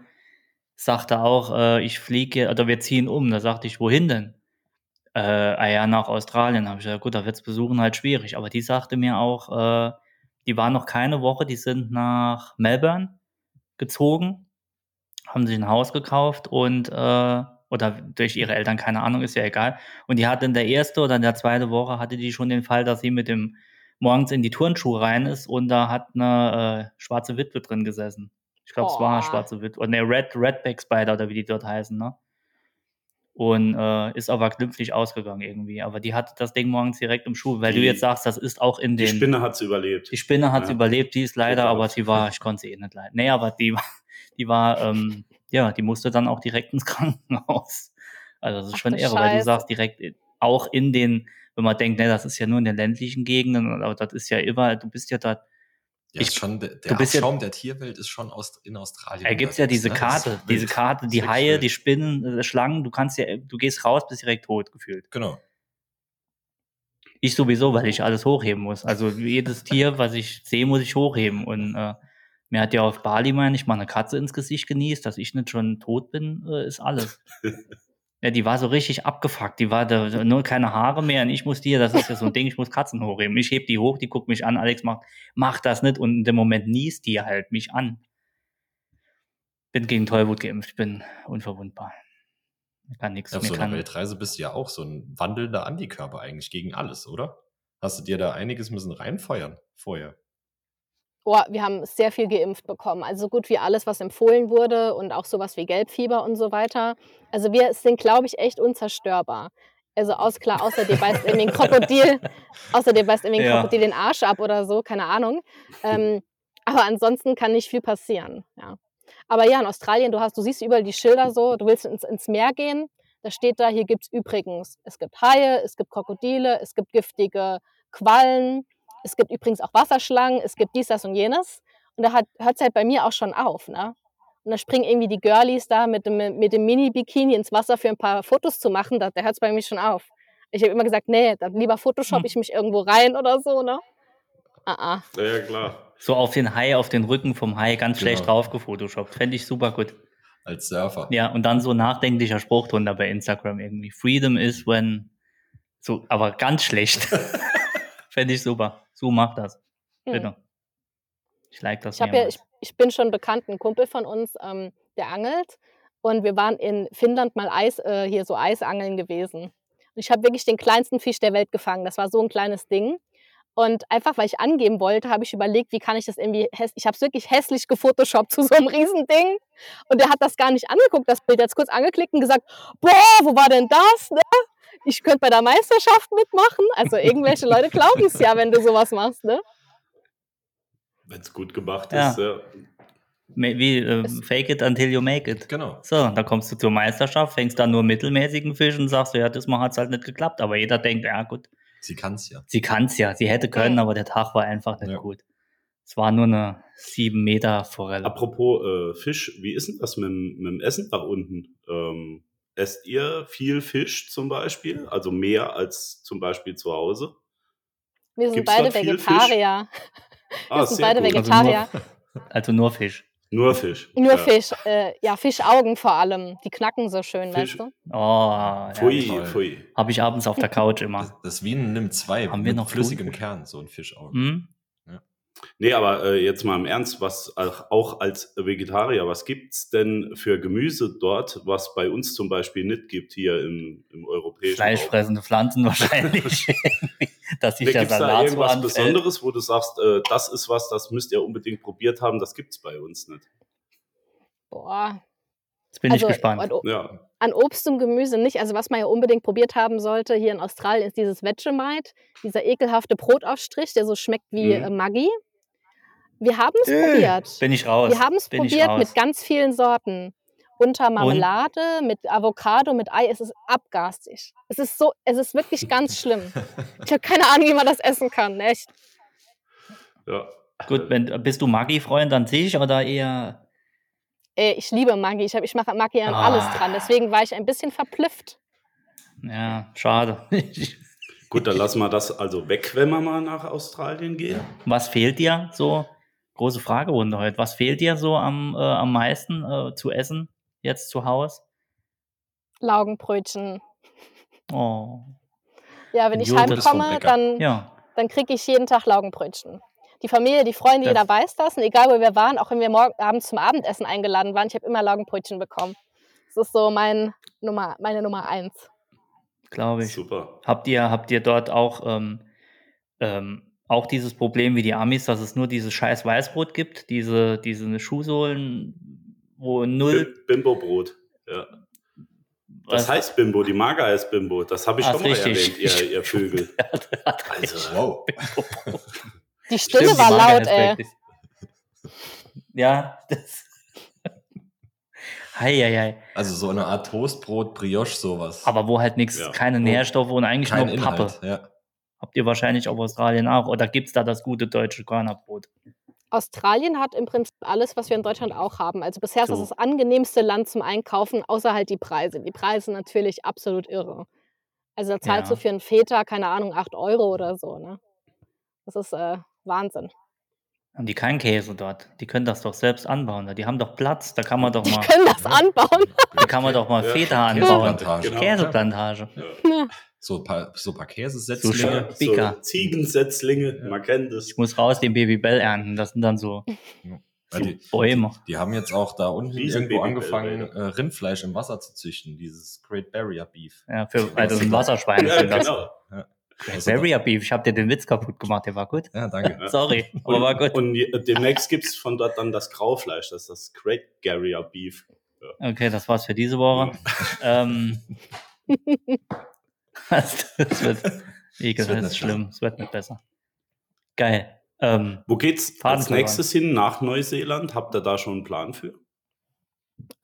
sagte auch, äh, ich fliege, oder wir ziehen um. Da sagte ich, wohin denn? Äh, ah ja, nach Australien. Habe ich gesagt, gut, da wird's besuchen halt schwierig. Aber die sagte mir auch, äh, die waren noch keine Woche, die sind nach Melbourne gezogen, haben sich ein Haus gekauft und äh, oder durch ihre Eltern, keine Ahnung, ist ja egal. Und die hatte in der ersten oder in der zweiten Woche hatte die schon den Fall, dass sie mit dem morgens in die Turnschuhe rein ist und da hat eine äh, schwarze Witwe drin gesessen. Ich glaube, es war eine schwarze Witwe. Oder ne, Red, Redback Spider oder wie die dort heißen, ne? Und äh, ist aber glimpflich ausgegangen irgendwie. Aber die hatte das Ding morgens direkt im Schuh, weil du Die- jetzt sagst, das ist auch in Die den. Spinne hat es überlebt. Die Spinne hat Ja. überlebt, die ist leider, aber sie war, ich konnte sie eh nicht leiden. Nee, aber die war, die war, ähm, ja, die musste dann auch direkt ins (laughs) Krankenhaus. Also das ist Ach schon du irre, weil du sagst direkt in- auch in den, wenn man denkt, ne, das ist ja nur in den ländlichen Gegenden, aber das ist ja immer, du bist ja dort, Ja, Ich- schon, der, der bist ja- Abschaum der Tierwelt ist schon aus, in Australien. da gibt's ja unterwegs, diese ne? Karte, diese. Karte, die Haie, wild. die Spinnen, äh, Schlangen, du kannst ja, du gehst raus, bist direkt tot gefühlt. Genau. Ich sowieso, weil ich alles hochheben muss. Also jedes Tier, was ich sehe, muss ich hochheben. Und äh, mir hat ja auf Bali, meine ich, mal eine Katze ins Gesicht genießt, dass ich nicht schon tot bin, äh, ist alles. (laughs) ja, die war so richtig abgefuckt. Die war da nur keine Haare mehr und ich muss die, das ist ja so ein Ding, ich muss Katzen hochheben. Ich heb die hoch, die guckt mich an, Alex macht, mach das nicht und in dem Moment niest die halt mich an. Bin gegen Tollwut geimpft, bin unverwundbar. Mir kann nichts. Auf so einer Weltreise bist du ja auch so ein wandelnder Antikörper eigentlich gegen alles, oder? Hast du dir da einiges müssen reinfeuern vorher? Oh, wir haben sehr viel geimpft bekommen. Also so gut wie alles, was empfohlen wurde und auch sowas wie Gelbfieber und so weiter. Also wir sind, glaube ich, echt unzerstörbar. Also aus, klar, außer dir beißt irgendwie ein Krokodil, (laughs) außer dir beißt irgendwie ein Ja. Krokodil den Arsch ab oder so, keine Ahnung. Ähm, aber ansonsten kann nicht viel passieren. Ja. Aber ja, in Australien, du hast, du siehst überall die Schilder so, du willst ins, ins Meer gehen, da steht da, hier gibt es übrigens, es gibt Haie, es gibt Krokodile, es gibt giftige Quallen, es gibt übrigens auch Wasserschlangen, es gibt dies, das und jenes. Und da hört es halt bei mir auch schon auf. Ne? Und da springen irgendwie die Girlies da mit dem, mit dem Mini-Bikini ins Wasser für ein paar Fotos zu machen. Da, da hört es bei mir schon auf. Ich habe immer gesagt, nee, dann lieber Photoshop Hm. ich mich irgendwo rein oder so. Ne? Ah, ah. Ja, ja, klar. so auf den Hai, auf den Rücken vom Hai ganz schlecht Genau. drauf gefotoshoppt. Fände ich super gut. Als Surfer. Ja, und dann so nachdenklicher Spruch drunter bei Instagram irgendwie. Freedom is when. So, aber ganz schlecht. (laughs) Fände ich super. So mach das. Hm. Bitte. Ich like das Ich, ja, ich, ich bin schon bekannt, ein Kumpel von uns, ähm, der angelt. Und wir waren in Finnland mal Eis, äh, hier so Eisangeln gewesen. Und ich habe wirklich den kleinsten Fisch der Welt gefangen. Das war so ein kleines Ding. Und einfach, weil ich angeben wollte, habe ich überlegt, wie kann ich das irgendwie Ich habe es wirklich hässlich gefotoshoppt zu so einem (laughs) Riesending. Und der hat das gar nicht angeguckt, das Bild. Er hat kurz angeklickt und gesagt, boah, wo war denn das? Ne? Ich könnte bei der Meisterschaft mitmachen. Also irgendwelche Leute (laughs) glauben es ja, wenn du sowas machst. Ne? Wenn es gut gemacht Ja. ist. Ja. Wie äh, fake it until you make it. Genau. So, dann kommst du zur Meisterschaft, fängst dann nur mittelmäßigen Fisch und sagst, ja, das Mal hat es halt nicht geklappt. Aber jeder denkt, ja gut, Sie kann es ja. sie kann es ja, sie hätte können, aber der Tag war einfach nicht Ja. gut. Es war nur eine 7 Meter Forelle. Apropos äh, Fisch, wie ist denn das mit, dem- mit dem Essen da unten? Ähm, esst ihr viel Fisch zum Beispiel? Also mehr als zum Beispiel zu Hause? Wir sind Gibt's beide? Vegetarier. Ah, sind sehr beide gut. Also Vegetarier. nur, also nur Fisch. Nur Fisch. Nur ja. Fisch. Äh, ja, Fischaugen vor allem. Die knacken so schön, Fisch. weißt du? Oh, ja, Pfui, habe ich abends auf der Couch Das, immer. das ist wie ein Nimm 2 Haben wir mit noch flüssigem? Kern, so ein Fischauge. Hm? Nee, aber äh, jetzt mal im Ernst, was auch, als Vegetarier, was gibt's denn für Gemüse dort, was bei uns zum Beispiel nicht gibt hier im, im europäischen Raum? Fleischfressende Pflanzen wahrscheinlich. (laughs) Dass sich Nee, der gibt's da Salat irgendwas anfällt. Besonderes, wo du sagst, äh, das ist was, das müsst ihr unbedingt probiert haben, das gibt's bei uns nicht. Boah. Jetzt bin also ich gespannt. An, Ja, an Obst und Gemüse nicht. Also was man ja unbedingt probiert haben sollte hier in Australien ist dieses Vegemite, dieser ekelhafte Brotaufstrich, der so schmeckt wie Mhm. äh, Maggi. Wir haben es Äh, probiert. Bin ich raus. Wir haben es probiert mit ganz vielen Sorten. Unter Marmelade, mit Avocado, mit Ei. Es ist abgastig. Es ist so, es ist wirklich ganz schlimm. Ich habe keine Ahnung, wie man das essen kann. Echt. ja. Gut, wenn, bist du Maggi-Freund an sich oder eher. Ey, ich liebe Maggi. Ich, hab, ich mache Maggi an Ah. alles dran. Deswegen war ich ein bisschen verblüfft. Ja, schade. Gut, dann lassen wir das also weg, wenn wir mal nach Australien gehen. Was fehlt dir so? Große Fragerunde heute. Was fehlt dir so am, äh, am meisten äh, zu essen jetzt zu Hause? Laugenbrötchen. Oh, Ja, wenn ich heimkomme, dann, ja. dann kriege ich jeden Tag Laugenbrötchen. Die Familie, die Freunde, Das- jeder weiß das. Und egal, wo wir waren, auch wenn wir morgen abends zum Abendessen eingeladen waren, ich habe immer Laugenbrötchen bekommen. Das ist so mein Nummer, meine Nummer eins. Glaube ich. Super. Habt ihr, habt ihr dort auch, ähm, ähm, auch dieses Problem wie die Amis, dass es nur dieses scheiß Weißbrot gibt, diese, diese Schuhsohlen, wo null. Bim- Bimbo-Brot. Ja. Das was- heißt Bimbo, die Mager ist Bimbo. Das habe ich Ach, schon mal richtig. erwähnt, ihr, ihr (laughs) Vögel. Also, Wow. (laughs) Die Stimme Stimmt, die war Marke laut, heißt ey. wirklich- Ja, das. (laughs) Heieiei. Also so eine Art Toastbrot, Brioche, sowas. Aber wo halt nichts, Ja. keine Nährstoffe und eigentlich kein nur Inhalt. Pappe. Ja. Habt ihr wahrscheinlich auf Australien auch. Oder gibt es da das gute deutsche Körnerbrot? Australien hat im Prinzip alles, was wir in Deutschland auch haben. Also bisher ist das So. das angenehmste Land zum Einkaufen, außer halt die Preise. Die Preise sind natürlich absolut irre. Also da zahlst Ja. du für einen Feta, keine Ahnung, 8 Euro oder so. Ne? Das ist äh, Wahnsinn. Haben die keinen Käse dort? Die können das doch selbst anbauen. Die haben doch Platz. Da kann man doch Die mal, können das Ja. (laughs) anbauen. da kann man doch mal Ja. Feta anbauen. Käseplantage. Genau. Käseplantage. So ein paar, so ein paar So Käsesetzlinge. Bicker. So Ziegensetzlinge, man kennt es. Ich muss raus den Babybell ernten. Das sind dann so Weil (laughs) die, Bäume. die haben jetzt auch da unten Riesen irgendwo angefangen, äh, Rindfleisch im Wasser zu züchten, dieses Great Barrier Beef. Ja, für, also ein Wasserschwein Ja, sind das. genau. Also Barrier Beef, ich habe dir den Witz kaputt gemacht, der war gut. Ja, danke. (laughs) Sorry, aber Und, war gut. und demnächst gibt es von dort dann das Graufleisch, das ist das Great Garrier Beef. Okay, das war's für diese Woche. ähm, (laughs) das, (laughs) das wird, Ekel, Es wird das ist nicht schlimm. Es wird nicht besser. Geil. Ähm, Wo geht's Faden als nächstes hin? Nach Neuseeland? Habt ihr da schon einen Plan für?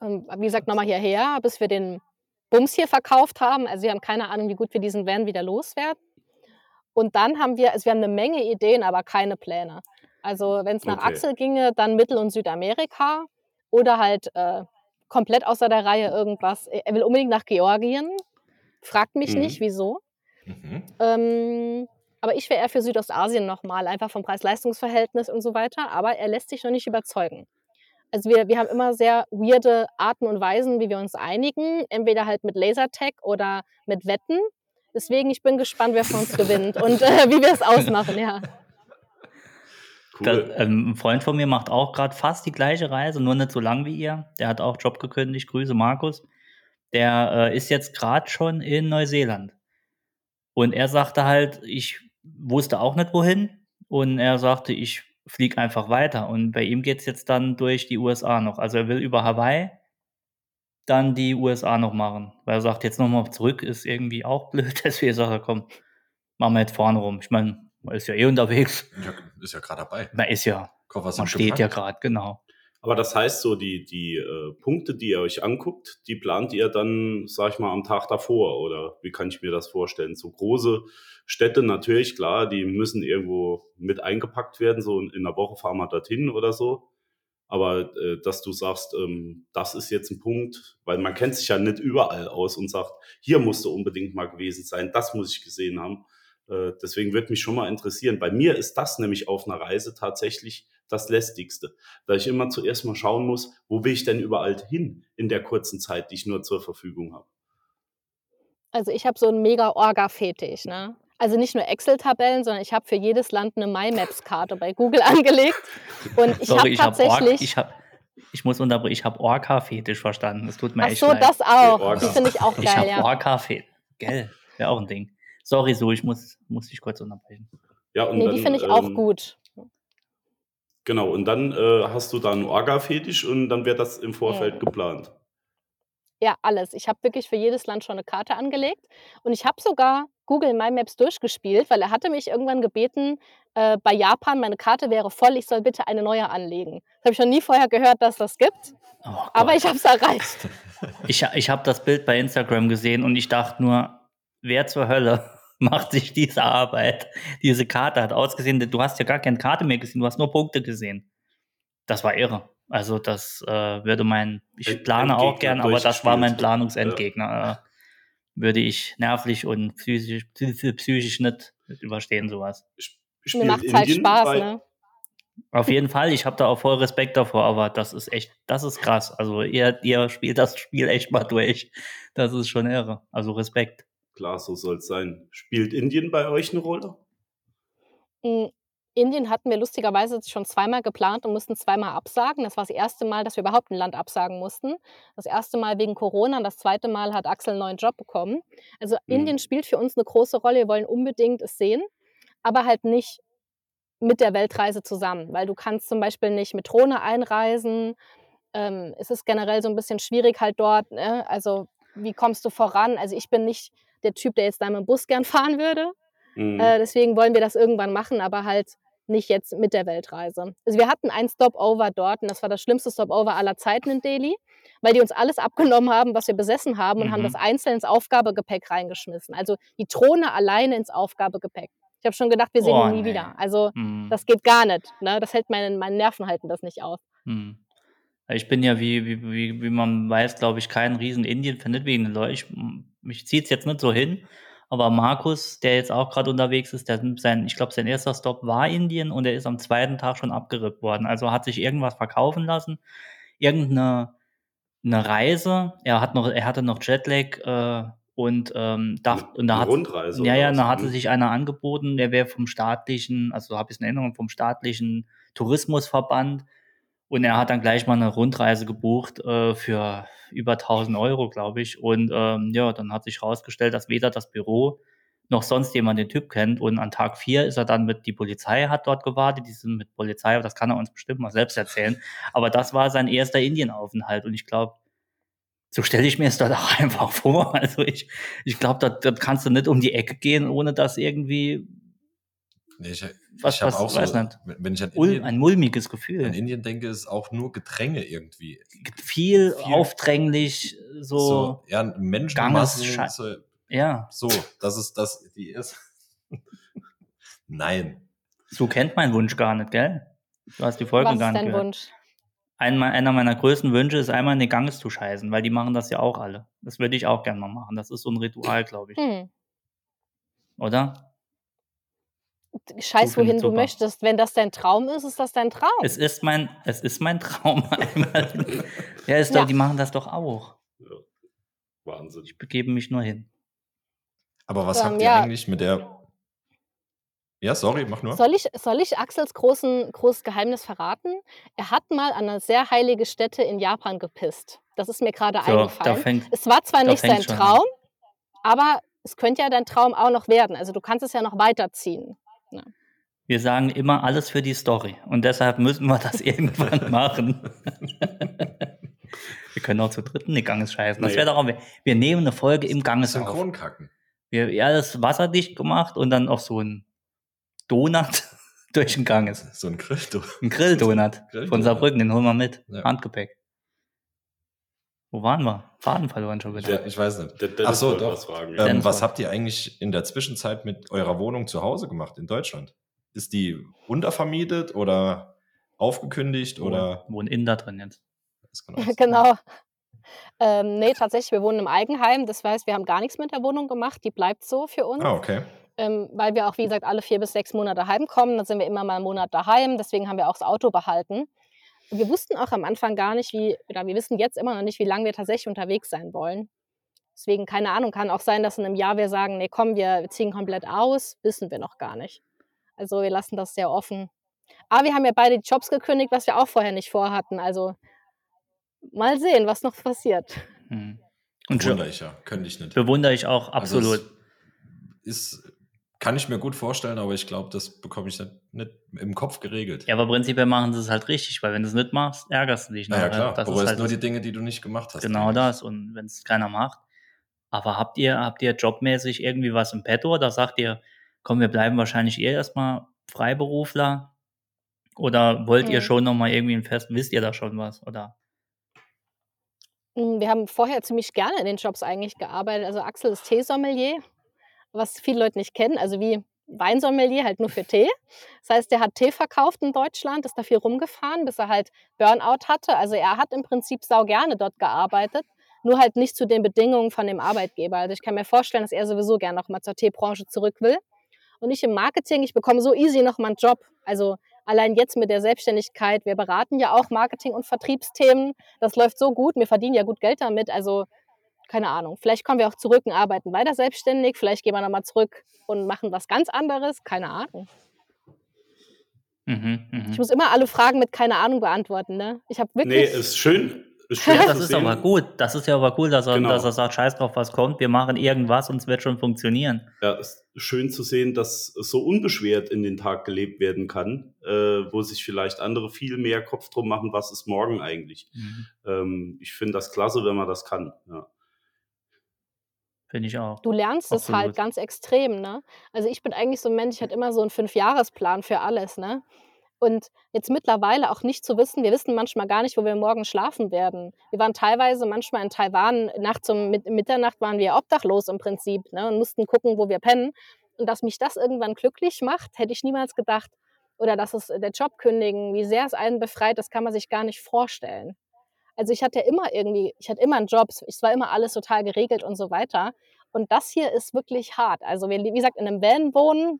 Ähm, wie gesagt, nochmal hierher, bis wir den Bums hier verkauft haben. Also wir haben keine Ahnung, wie gut wir diesen Van wieder loswerden. Und dann haben wir, also wir haben eine Menge Ideen, aber keine Pläne. Also wenn es nach Okay. Axel ginge, dann Mittel- und Südamerika oder halt äh, komplett außer der Reihe irgendwas. Er will unbedingt nach Georgien. Fragt mich Mhm. nicht, wieso. Mhm. Ähm, aber ich wäre eher für Südostasien nochmal, einfach vom Preis-Leistungs-Verhältnis und so weiter. Aber er lässt sich noch nicht überzeugen. Also wir, wir haben immer sehr weirde Arten und Weisen, wie wir uns einigen. Entweder halt mit Lasertag oder mit Wetten. Deswegen, ich bin gespannt, wer von uns (laughs) gewinnt und äh, wie wir es ausmachen, ja. Cool. ähm, ein Freund von mir macht auch gerade fast die gleiche Reise, nur nicht so lang wie ihr. Der hat auch Job gekündigt. Grüße, Markus. Der äh, ist jetzt gerade schon in Neuseeland. Und er sagte halt, ich wusste auch nicht wohin. Und er sagte, ich fliege einfach weiter. Und bei ihm geht es jetzt dann durch die USA noch. Also er will über Hawaii dann die USA noch machen. Weil er sagt, jetzt nochmal zurück ist irgendwie auch (laughs) blöd. Deswegen sagt er, komm, machen wir jetzt vorne rum. Ich meine, man ist ja eh unterwegs. Ja, ist ja gerade dabei. Man ist ja, Koffer sind man steht ja gepackt. gerade, genau. Aber das heißt so, die, die äh, Punkte, die ihr euch anguckt, die plant ihr dann, sag ich mal, am Tag davor? Oder wie kann ich mir das vorstellen? So große Städte natürlich, klar, die müssen irgendwo mit eingepackt werden. So in, in einer Woche fahren wir dorthin oder so. Aber äh, dass du sagst, ähm, das ist jetzt ein Punkt, weil man kennt sich ja nicht überall aus und sagt, hier musst du unbedingt mal gewesen sein, das muss ich gesehen haben. Äh, deswegen würde mich schon mal interessieren. Bei mir ist das nämlich auf einer Reise tatsächlich das Lästigste, da ich immer zuerst mal schauen muss, wo will ich denn überall hin in der kurzen Zeit, die ich nur zur Verfügung habe. Also ich habe so einen mega Orga-Fetisch. Ne? Also nicht nur Excel-Tabellen, sondern ich habe für jedes Land eine MyMaps-Karte bei Google (laughs) angelegt. Und ich Sorry, habe ich habe Orca, tatsächlich... ich habe, ich muss unterbrechen, ich habe Orca-Fetisch verstanden. Das tut mir Ach echt so, leid. das auch. Die finde ich auch ich geil, habe ja. Orca-Fetisch. Gell, wäre auch ein Ding. Sorry, so, ich muss, muss dich kurz unterbrechen. Ja, und Nee, dann, die finde ich auch ähm, gut. Genau, und dann äh, hast du da einen Orga-Fetisch und dann wird das im Vorfeld Mhm. geplant. Ja, alles. Ich habe wirklich für jedes Land schon eine Karte angelegt. Und ich habe sogar Google My Maps durchgespielt, weil er hatte mich irgendwann gebeten, äh, bei Japan, meine Karte wäre voll, ich soll bitte eine neue anlegen. Das habe ich noch nie vorher gehört, dass das gibt. Oh Aber ich habe es erreicht. Ich, ich habe das Bild bei Instagram gesehen und ich dachte nur, wer zur Hölle (laughs) macht sich diese Arbeit? Diese Karte hat ausgesehen, du hast ja gar keine Karte mehr gesehen, du hast nur Punkte gesehen. Das war irre. Also das äh, würde mein, ich plane auch Endgegner gern, aber das war mein. Planungsendgegner. Äh, würde ich nervlich und psychisch, psychisch, nicht überstehen, sowas. Mir spielt macht es halt Spaß, bei- ne? Auf jeden Fall, ich habe da auch voll Respekt davor, aber das ist echt, das ist krass. Also ihr, ihr spielt das Spiel echt mal durch. Das ist schon irre. Also Respekt. Klar, so soll es sein. Spielt Indien bei euch eine Rolle? Mm, Indien hatten wir lustigerweise schon zweimal geplant und mussten zweimal absagen. Das war das erste Mal, dass wir überhaupt ein Land absagen mussten. Das erste Mal wegen Corona, das zweite Mal hat Axel einen neuen Job bekommen. Also Mhm. Indien spielt für uns eine große Rolle. Wir wollen unbedingt es sehen, aber halt nicht mit der Weltreise zusammen, weil du kannst zum Beispiel nicht mit Drohne einreisen. Ähm, es ist generell so ein bisschen schwierig halt dort. Ne? Also wie kommst du voran? Also ich bin nicht der Typ, der jetzt da mit dem Bus gern fahren würde. Mhm. Äh, deswegen wollen wir das irgendwann machen, aber halt nicht jetzt mit der Weltreise. Also wir hatten ein Stopover dort und das war das schlimmste Stopover aller Zeiten in Delhi, weil die uns alles abgenommen haben, was wir besessen haben und haben Mhm. das einzeln ins Aufgabegepäck reingeschmissen. Also die Drohne alleine ins Aufgabegepäck. Ich habe schon gedacht, wir sehen Oh, die nie nee. wieder. Also Hm, das geht gar nicht. Ne? Das hält meine, meine Nerven halten das nicht aus. hm. Ich bin ja, wie, wie, wie, wie man weiß, glaube ich, kein riesen Indien-Fan, nicht wegen den Leuten. Ich, mich zieht es jetzt nicht so hin. Aber Markus, der jetzt auch gerade unterwegs ist, der, sein, ich glaube, sein erster Stop war Indien und er ist am zweiten Tag schon abgerippt worden. Also hat sich irgendwas verkaufen lassen. Irgendeine eine Reise. Er, hat noch, er hatte noch Jetlag äh, und, ähm, dacht, und da Eine hat Rundreise Ja, ja, da hatte Mhm. sich einer angeboten, der wäre vom staatlichen, also habe ich es in Erinnerung, vom staatlichen Tourismusverband. Und er hat dann gleich mal eine Rundreise gebucht äh, für über 1000 Euro, glaube ich. Und ähm, ja, dann hat sich herausgestellt, dass weder das Büro noch sonst jemand den Typ kennt. Und an Tag vier ist er dann mit, die Polizei hat dort gewartet, die sind mit Polizei, aber das kann er uns bestimmt mal selbst erzählen. Aber das war sein erster Indienaufenthalt. Und ich glaube, so stelle ich mir es dort auch (laughs) einfach vor. Also ich, ich glaube, dort, dort kannst du nicht um die Ecke gehen, ohne dass irgendwie Nee, ich Was- ich habe was- auch so, wenn ich an Ul Indien, ein mulmiges an Gefühl. Indien denke, ist auch nur Gedränge irgendwie. Viel, Viel- aufdränglich, so, So, ja, Menschenmassen. So, ja, so, das ist das, die ist. (laughs) Nein. so kennt mein Wunsch gar nicht, gell? Du hast die Folge Was gar ist nicht dein gehört. Wunsch? Einmal, einer meiner größten Wünsche ist einmal in den Ganges zu scheißen, weil die machen das ja auch alle. Das würde ich auch gerne mal machen. Das ist so ein Ritual, glaube ich. Hm. Oder? Scheiß, wohin ich du super. möchtest. Wenn das dein Traum ist, ist das dein Traum. Es ist mein, es ist mein Traum (laughs) einmal. ja, ist Ja. Doch, die machen das doch auch. Wahnsinn. Ich begebe mich nur hin. Aber was Ähm, habt ihr ja. eigentlich mit der. Ja, sorry, mach nur. Soll ich, soll ich Axels großen, großes Geheimnis verraten? Er hat mal an eine sehr heilige Stätte in Japan gepisst. Das ist mir gerade So, da eingefallen. fängt, Es war zwar da nicht sein schon an. Traum, aber es könnte ja dein Traum auch noch werden. Also du kannst es ja noch weiterziehen. Wir sagen immer alles für die Story. Und deshalb müssen wir das (laughs) irgendwann machen. (laughs) wir können auch zu dritten in den Ganges scheißen. Das wäre doch auch, wir, nehmen eine Folge im Ganges auf. Synchron kacken. Wir, ja, das wasserdicht gemacht und dann auch so ein Donut (laughs) durch den Ganges. So ein Grill. Du. Ein Grilldonut Grilldonut. von Saarbrücken, den holen wir mit. Ja. Handgepäck. Wo waren wir? Faden verloren schon wieder. Ja, ich weiß nicht. Der Dennis Ach so, doch. was fragen. Ähm, was habt ihr eigentlich in der Zwischenzeit mit eurer Wohnung zu Hause gemacht in Deutschland? Ist die untervermietet oder aufgekündigt oder? Wohnen in da drin jetzt. Das kann auch sein. (laughs) genau. Ähm, nee, tatsächlich, wir wohnen im Eigenheim. Das heißt, wir haben gar nichts mit der Wohnung gemacht. Die bleibt so für uns. Ah, okay. ähm, weil wir auch, wie gesagt, alle vier bis sechs Monate heimkommen. Dann sind wir immer mal einen Monat daheim. Deswegen haben wir auch das Auto behalten. Wir wussten auch am Anfang gar nicht, wie, oder wir wissen jetzt immer noch nicht, wie lange wir tatsächlich unterwegs sein wollen. Deswegen, keine Ahnung, kann auch sein, dass in einem Jahr wir sagen, nee, komm, wir ziehen komplett aus. Wissen wir noch gar nicht. Also wir lassen das sehr offen. Aber wir haben ja beide die Jobs gekündigt, was wir auch vorher nicht vorhatten. Also mal sehen, was noch passiert. Hm. Und Bewundere schon- ich ja. Könnte ich nicht. bewundere ich auch Also absolut. es ist, kann ich mir gut vorstellen, aber ich glaube, das bekomme ich nicht, nicht im Kopf geregelt. ja, aber prinzipiell machen sie es halt richtig, weil wenn du es nicht machst, ärgerst du dich. naja, Weil klar. Das bereust ist halt nur die Dinge, die du nicht gemacht hast. genau denke ich. das. Und wenn es keiner macht. Aber habt ihr, habt ihr jobmäßig irgendwie was im Petto? Oder sagt ihr, komm, wir bleiben wahrscheinlich eher erstmal Freiberufler? Oder wollt ihr Mhm. schon nochmal irgendwie ein Fest, wisst ihr da schon was? Oder? Mm, Wir haben vorher ziemlich gerne in den Jobs eigentlich gearbeitet. Also Axel ist Teesommelier, was viele Leute nicht kennen. Also wie Weinsommelier, halt nur für Tee. Das heißt, der hat Tee verkauft in Deutschland, ist da viel rumgefahren, bis er halt Burnout hatte. Also er hat im Prinzip sau gerne dort gearbeitet, nur halt nicht zu den Bedingungen von dem Arbeitgeber. Also ich kann mir vorstellen, dass er sowieso gerne noch mal zur Teebranche zurück will. Und ich im Marketing, ich bekomme so easy noch mal einen Job. Also allein jetzt mit der Selbstständigkeit, wir beraten ja auch Marketing- und Vertriebsthemen. Das läuft so gut, wir verdienen ja gut Geld damit. Also keine Ahnung, vielleicht kommen wir auch zurück und arbeiten weiter selbstständig. Vielleicht gehen wir nochmal zurück und machen was ganz anderes. Keine Ahnung. Mhm, mhm. Ich muss immer alle Fragen mit keine Ahnung beantworten. Ne? Ich habe Nee, wirklich. ist schön. Ist schön Ja, das ist sehen. aber gut. Das ist ja aber cool, dass er, Genau. dass er sagt, scheiß drauf, was kommt. Wir machen irgendwas und es wird schon funktionieren. Ja, ist schön zu sehen, dass so unbeschwert in den Tag gelebt werden kann, äh, wo sich vielleicht andere viel mehr Kopf drum machen, was ist morgen eigentlich. Mhm. Ähm, ich finde das klasse, wenn man das kann. Ja. Finde ich auch. Du lernst es Absolut. halt ganz extrem, ne? Also ich bin eigentlich so ein Mensch, ich hatte immer so einen Fünfjahresplan für alles, ne? Und jetzt mittlerweile auch nicht zu wissen, wir wissen manchmal gar nicht, wo wir morgen schlafen werden. Wir waren teilweise manchmal in Taiwan, nachts um Mit- Mitternacht waren wir obdachlos im Prinzip, ne? Und mussten gucken, wo wir pennen. Und dass mich das irgendwann glücklich macht, hätte ich niemals gedacht. Oder dass es der Job kündigen, wie sehr es einen befreit, das kann man sich gar nicht vorstellen. Also ich hatte ja immer irgendwie, ich hatte immer einen Job, es war immer alles total geregelt und so weiter. Und das hier ist wirklich hart. Also wir, wie gesagt, in einem Van wohnen,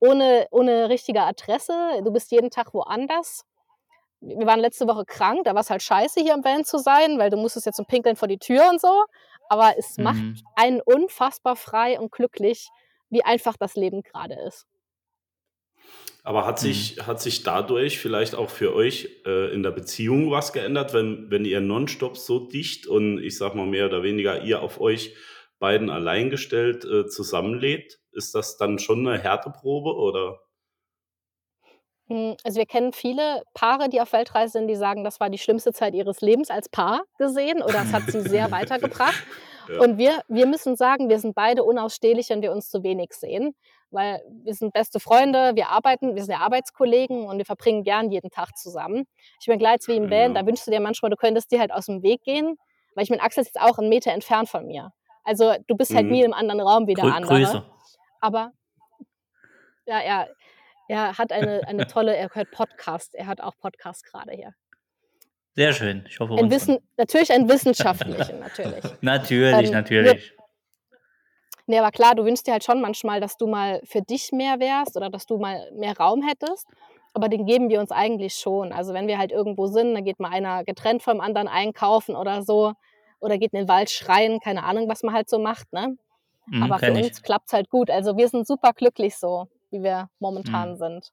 ohne, ohne richtige Adresse. Du bist jeden Tag woanders. Wir waren letzte Woche krank, da war es halt scheiße, hier im Van zu sein, weil du musstest jetzt zum Pinkeln vor die Tür und so. Aber es macht Mhm. einen unfassbar frei und glücklich, wie einfach das Leben gerade ist. Aber hat sich, hat sich dadurch vielleicht auch für euch äh, in der Beziehung was geändert, wenn, wenn ihr nonstop so dicht und ich sag mal mehr oder weniger ihr auf euch beiden alleingestellt äh, zusammenlebt? Ist das dann schon eine Härteprobe oder? Hm, also wir kennen viele Paare, die auf Weltreise sind, die sagen, das war die schlimmste Zeit ihres Lebens als Paar gesehen oder es hat sie sehr (laughs) weitergebracht. Ja. Und wir, wir müssen sagen, wir sind beide unausstehlich, wenn wir uns zu wenig sehen, weil wir sind beste Freunde, wir arbeiten, wir sind ja Arbeitskollegen und wir verbringen gern jeden Tag zusammen. Ich begleite es wie im Van, da wünschst du dir manchmal, du könntest dir halt aus dem Weg gehen, weil ich meine, Axel ist jetzt auch einen Meter entfernt von mir. Also du bist halt Mhm. nie im anderen Raum wie der Grü andere. Grüße. Aber ja, er, er hat eine, eine tolle, er hört Podcast, er hört auch Podcast gerade hier. Sehr schön. Ich hoffe, Ein Wissen, natürlich ein wissenschaftlichen, (laughs) natürlich. Natürlich, Ähm, natürlich. Nee, aber klar, du wünschst dir halt schon manchmal, dass du mal für dich mehr wärst oder dass du mal mehr Raum hättest. Aber den geben wir uns eigentlich schon. Also wenn wir halt irgendwo sind, dann geht mal einer getrennt vom anderen einkaufen oder so. Oder geht in den Wald schreien, keine Ahnung, was man halt so macht. Ne? Mhm, aber für uns klappt es halt gut. Also wir sind super glücklich so, wie wir momentan Mhm. sind.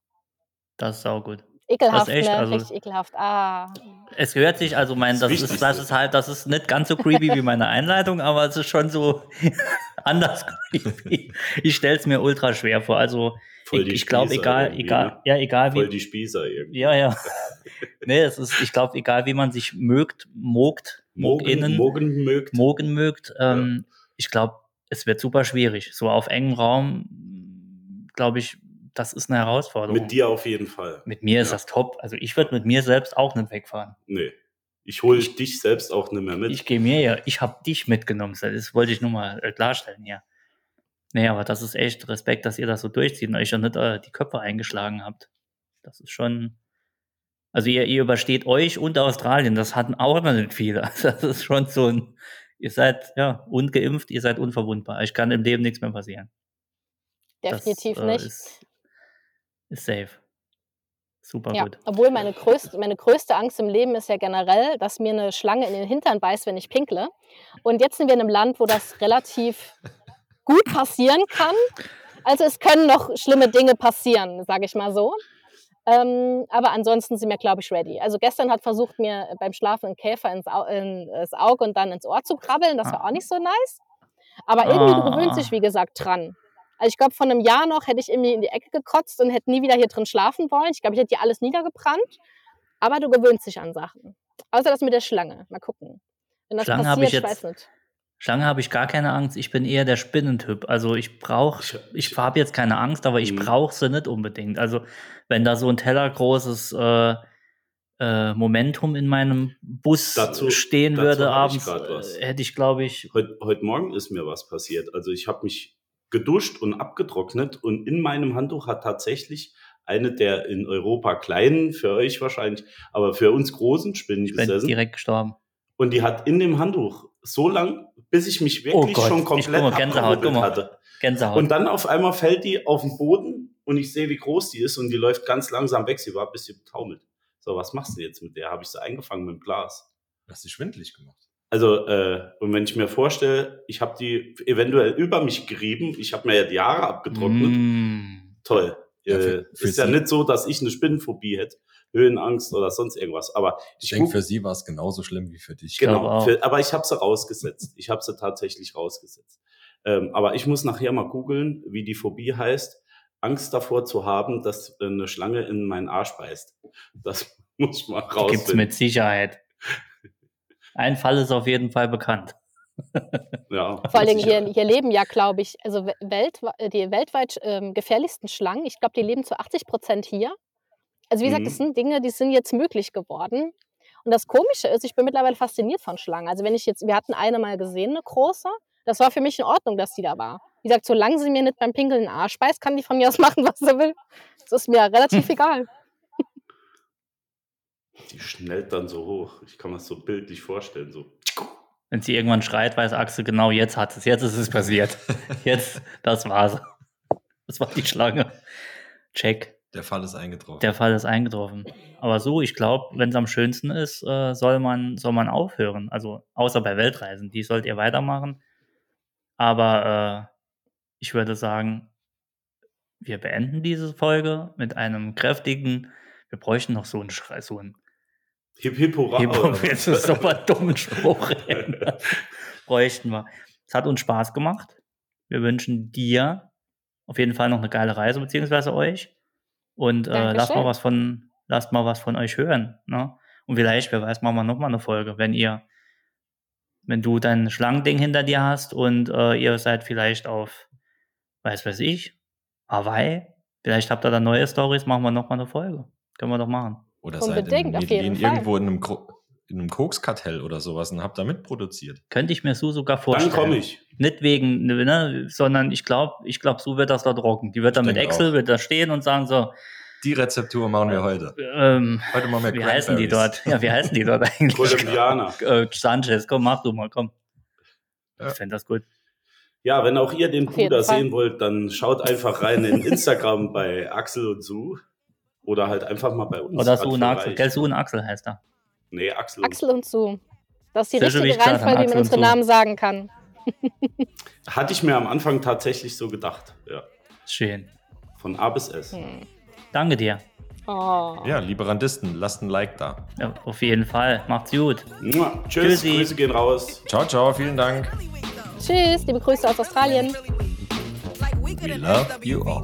Das ist auch gut. Ekelhaft, echt, ne? also- Richtig ekelhaft. Ah. Es hört sich, also mein, Das das ist, das ist halt, das ist nicht ganz so creepy wie meine Einleitung, aber es ist schon so (laughs) anders creepy. Ich stelle es mir ultra schwer vor. Also Voll ich, ich glaube, egal, egal, ne? ja, egal Voll wie. die Spießer irgendwie. Ja, ja. nee, es ist, ich glaube, egal wie man sich mögt, mogt, Mogen, moginnen, Mogen mögt. mogen mögt, ähm, ich glaube, es wird super schwierig. So auf engem Raum, glaube ich, das ist eine Herausforderung. Mit dir auf jeden Fall. Mit mir ist Ja. das top. Also ich würde mit mir selbst auch nicht wegfahren. Nee. Ich hole dich selbst auch nicht mehr mit. Ich gehe mir ja, ich habe dich mitgenommen. Das wollte ich nur mal äh, klarstellen, ja. Nee, aber das ist echt Respekt, dass ihr das so durchzieht und euch ja nicht äh, die Köpfe eingeschlagen habt. Das ist schon. Also ihr, ihr übersteht euch und Australien, das hatten auch immer nicht viele. (laughs) Das ist schon so ein. Ihr seid ja ungeimpft, ihr seid unverwundbar. Ich kann im Leben nichts mehr passieren. Definitiv das, äh, nicht. Ist, ist safe. Super Ja, gut. obwohl meine (laughs) größte, meine größte Angst im Leben ist ja generell, dass mir eine Schlange in den Hintern beißt, wenn ich pinkle. Und jetzt sind wir in einem Land, wo das relativ gut passieren kann. Also es können noch schlimme Dinge passieren, sage ich mal so. Ähm, aber ansonsten sind wir, glaube ich, ready. Also gestern hat versucht, mir beim Schlafen ein Käfer ins, Au in, ins Auge und dann ins Ohr zu krabbeln. Das war auch nicht so nice. Aber irgendwie, du gewöhnst dich, wie gesagt, dran. Also ich glaube, vor einem Jahr noch hätte ich irgendwie in die Ecke gekotzt und hätte nie wieder hier drin schlafen wollen. Ich glaube, ich hätte hier alles niedergebrannt. Aber du gewöhnst dich an Sachen. Außer das mit der Schlange. Mal gucken. Wenn das Schlange habe passiert, ich ich weiß jetzt- nicht. Schlange habe ich gar keine Angst. Ich bin eher der Spinnentyp. Also ich brauche, Ich- ich, ich- habe jetzt keine Angst, aber ich Mhm. brauche sie nicht unbedingt. Also wenn da so ein tellergroßes äh, äh, Momentum in meinem Bus Dazu- stehen dazu würde ich abends, was. äh, hätte ich, glaube ich, Heute, heute Morgen ist mir was passiert. Also ich habe mich geduscht und abgetrocknet und in meinem Handtuch hat tatsächlich eine der in Europa kleinen, für euch wahrscheinlich, aber für uns großen Spinnen ich bin gesessen. direkt gestorben. Und die hat in dem Handtuch so lang, bis ich mich wirklich Oh Gott, schon komplett Gänsehaut, hatte. Gänsehaut. Und dann auf einmal fällt die auf den Boden und ich sehe, wie groß die ist und die läuft ganz langsam weg. Sie war ein bisschen betaumelt. So, was machst du jetzt mit der? Habe ich sie eingefangen mit dem Glas. Hast dich schwindelig gemacht. Also, äh, und wenn ich mir vorstelle, ich habe die eventuell über mich gerieben, ich habe mir ja die Haare abgetrocknet. Mm. Toll. Ja, äh, für- für ist ja Sie- nicht so, dass ich eine Spinnenphobie hätte, Höhenangst oder sonst irgendwas. Aber Ich denke, guck- für sie war es genauso schlimm wie für dich. Genau, für, aber ich habe sie rausgesetzt. Ich habe sie tatsächlich rausgesetzt. Ähm, aber ich muss nachher mal googeln, wie die Phobie heißt. Angst davor zu haben, dass eine Schlange in meinen Arsch beißt. Das (laughs) muss ich mal Die gibt's mit Sicherheit. Ein Fall ist auf jeden Fall bekannt. (laughs) Ja, Vor sicher. hier, hier leben ja, glaube ich, also we- weltwe äh, die weltweit ähm, gefährlichsten Schlangen, ich glaube, die leben zu 80 Prozent hier. Also wie gesagt, Mhm. das sind Dinge, die sind jetzt möglich geworden. Und das Komische ist, ich bin mittlerweile fasziniert von Schlangen. Also wenn ich jetzt, wir hatten eine mal gesehen, eine große, das war für mich in Ordnung, dass die da war. Wie gesagt, solange sie mir nicht beim Pinkeln Arsch beißt, kann die von mir aus (laughs) machen, was sie will. Das ist mir relativ (laughs) egal. Die schnellt dann so hoch. Ich kann mir das so bildlich vorstellen. So. Wenn sie irgendwann schreit, weiß Axel genau, jetzt hat es, jetzt ist es passiert. (laughs) Jetzt, das war's. Das war die Schlange. Check. Der Fall ist eingetroffen. Der Fall ist eingetroffen. Aber so, ich glaube, wenn es am schönsten ist, äh, soll, man, soll man aufhören. Also außer bei Weltreisen, die sollt ihr weitermachen. Aber äh, ich würde sagen, wir beenden diese Folge mit einem kräftigen, wir bräuchten noch so einen Schrei, so einen Hip Hip Hurra. Hip Hop, jetzt ist so ein dummen Spruch. (laughs) bräuchten wir. Es hat uns Spaß gemacht. Wir wünschen dir auf jeden Fall noch eine geile Reise, beziehungsweise euch. Und äh, lasst mal was von, lasst mal was von euch hören. Ne? Und vielleicht, wer weiß, machen wir nochmal eine Folge, wenn ihr, wenn du dein Schlangending hinter dir hast und äh, ihr seid vielleicht auf, weiß weiß ich, Hawaii. Vielleicht habt ihr da neue Stories, machen wir nochmal eine Folge. Können wir doch machen. Oder seid in Unbedingt, auf jeden Fall. irgendwo in einem, in einem Kokskartell oder sowas und habt da mitproduziert. Könnte ich mir so sogar Dann vorstellen. komme ich. Nicht wegen, ne, sondern ich glaube, ich glaube, so wird das dort rocken. Die wird da Ich mit Excel, auch. wird da stehen und sagen so, Die Rezeptur machen wir heute. ähm, Heute machen wir wie heißen die dort? Ja, wie heißen die dort (laughs) eigentlich? Kolumbianer. äh, Sanchez, komm, mach du mal, komm. Ja. Ich fände das gut. Ja, wenn auch ihr den Bruder sehen wollt, dann schaut einfach rein in Instagram bei Axel und Su. Oder halt einfach mal bei uns. Oder so und Axel. Gell, so und Axel heißt er. Nee, Axel. und Axel und Sue. Das ist die Sehr richtige Reihenfolge, wie man unsere. Namen sagen kann. Hatte ich mir am Anfang tatsächlich so gedacht. Ja. Schön. Von A bis S. Hm. Danke dir. Oh. Ja, liebe Randisten, lasst ein Like da. Ja, auf jeden Fall. Macht's gut. Mua. Tschüss, Tschüssi. Grüße gehen raus. Ciao, ciao, vielen Dank. Tschüss, liebe Grüße aus Australien. We love you all.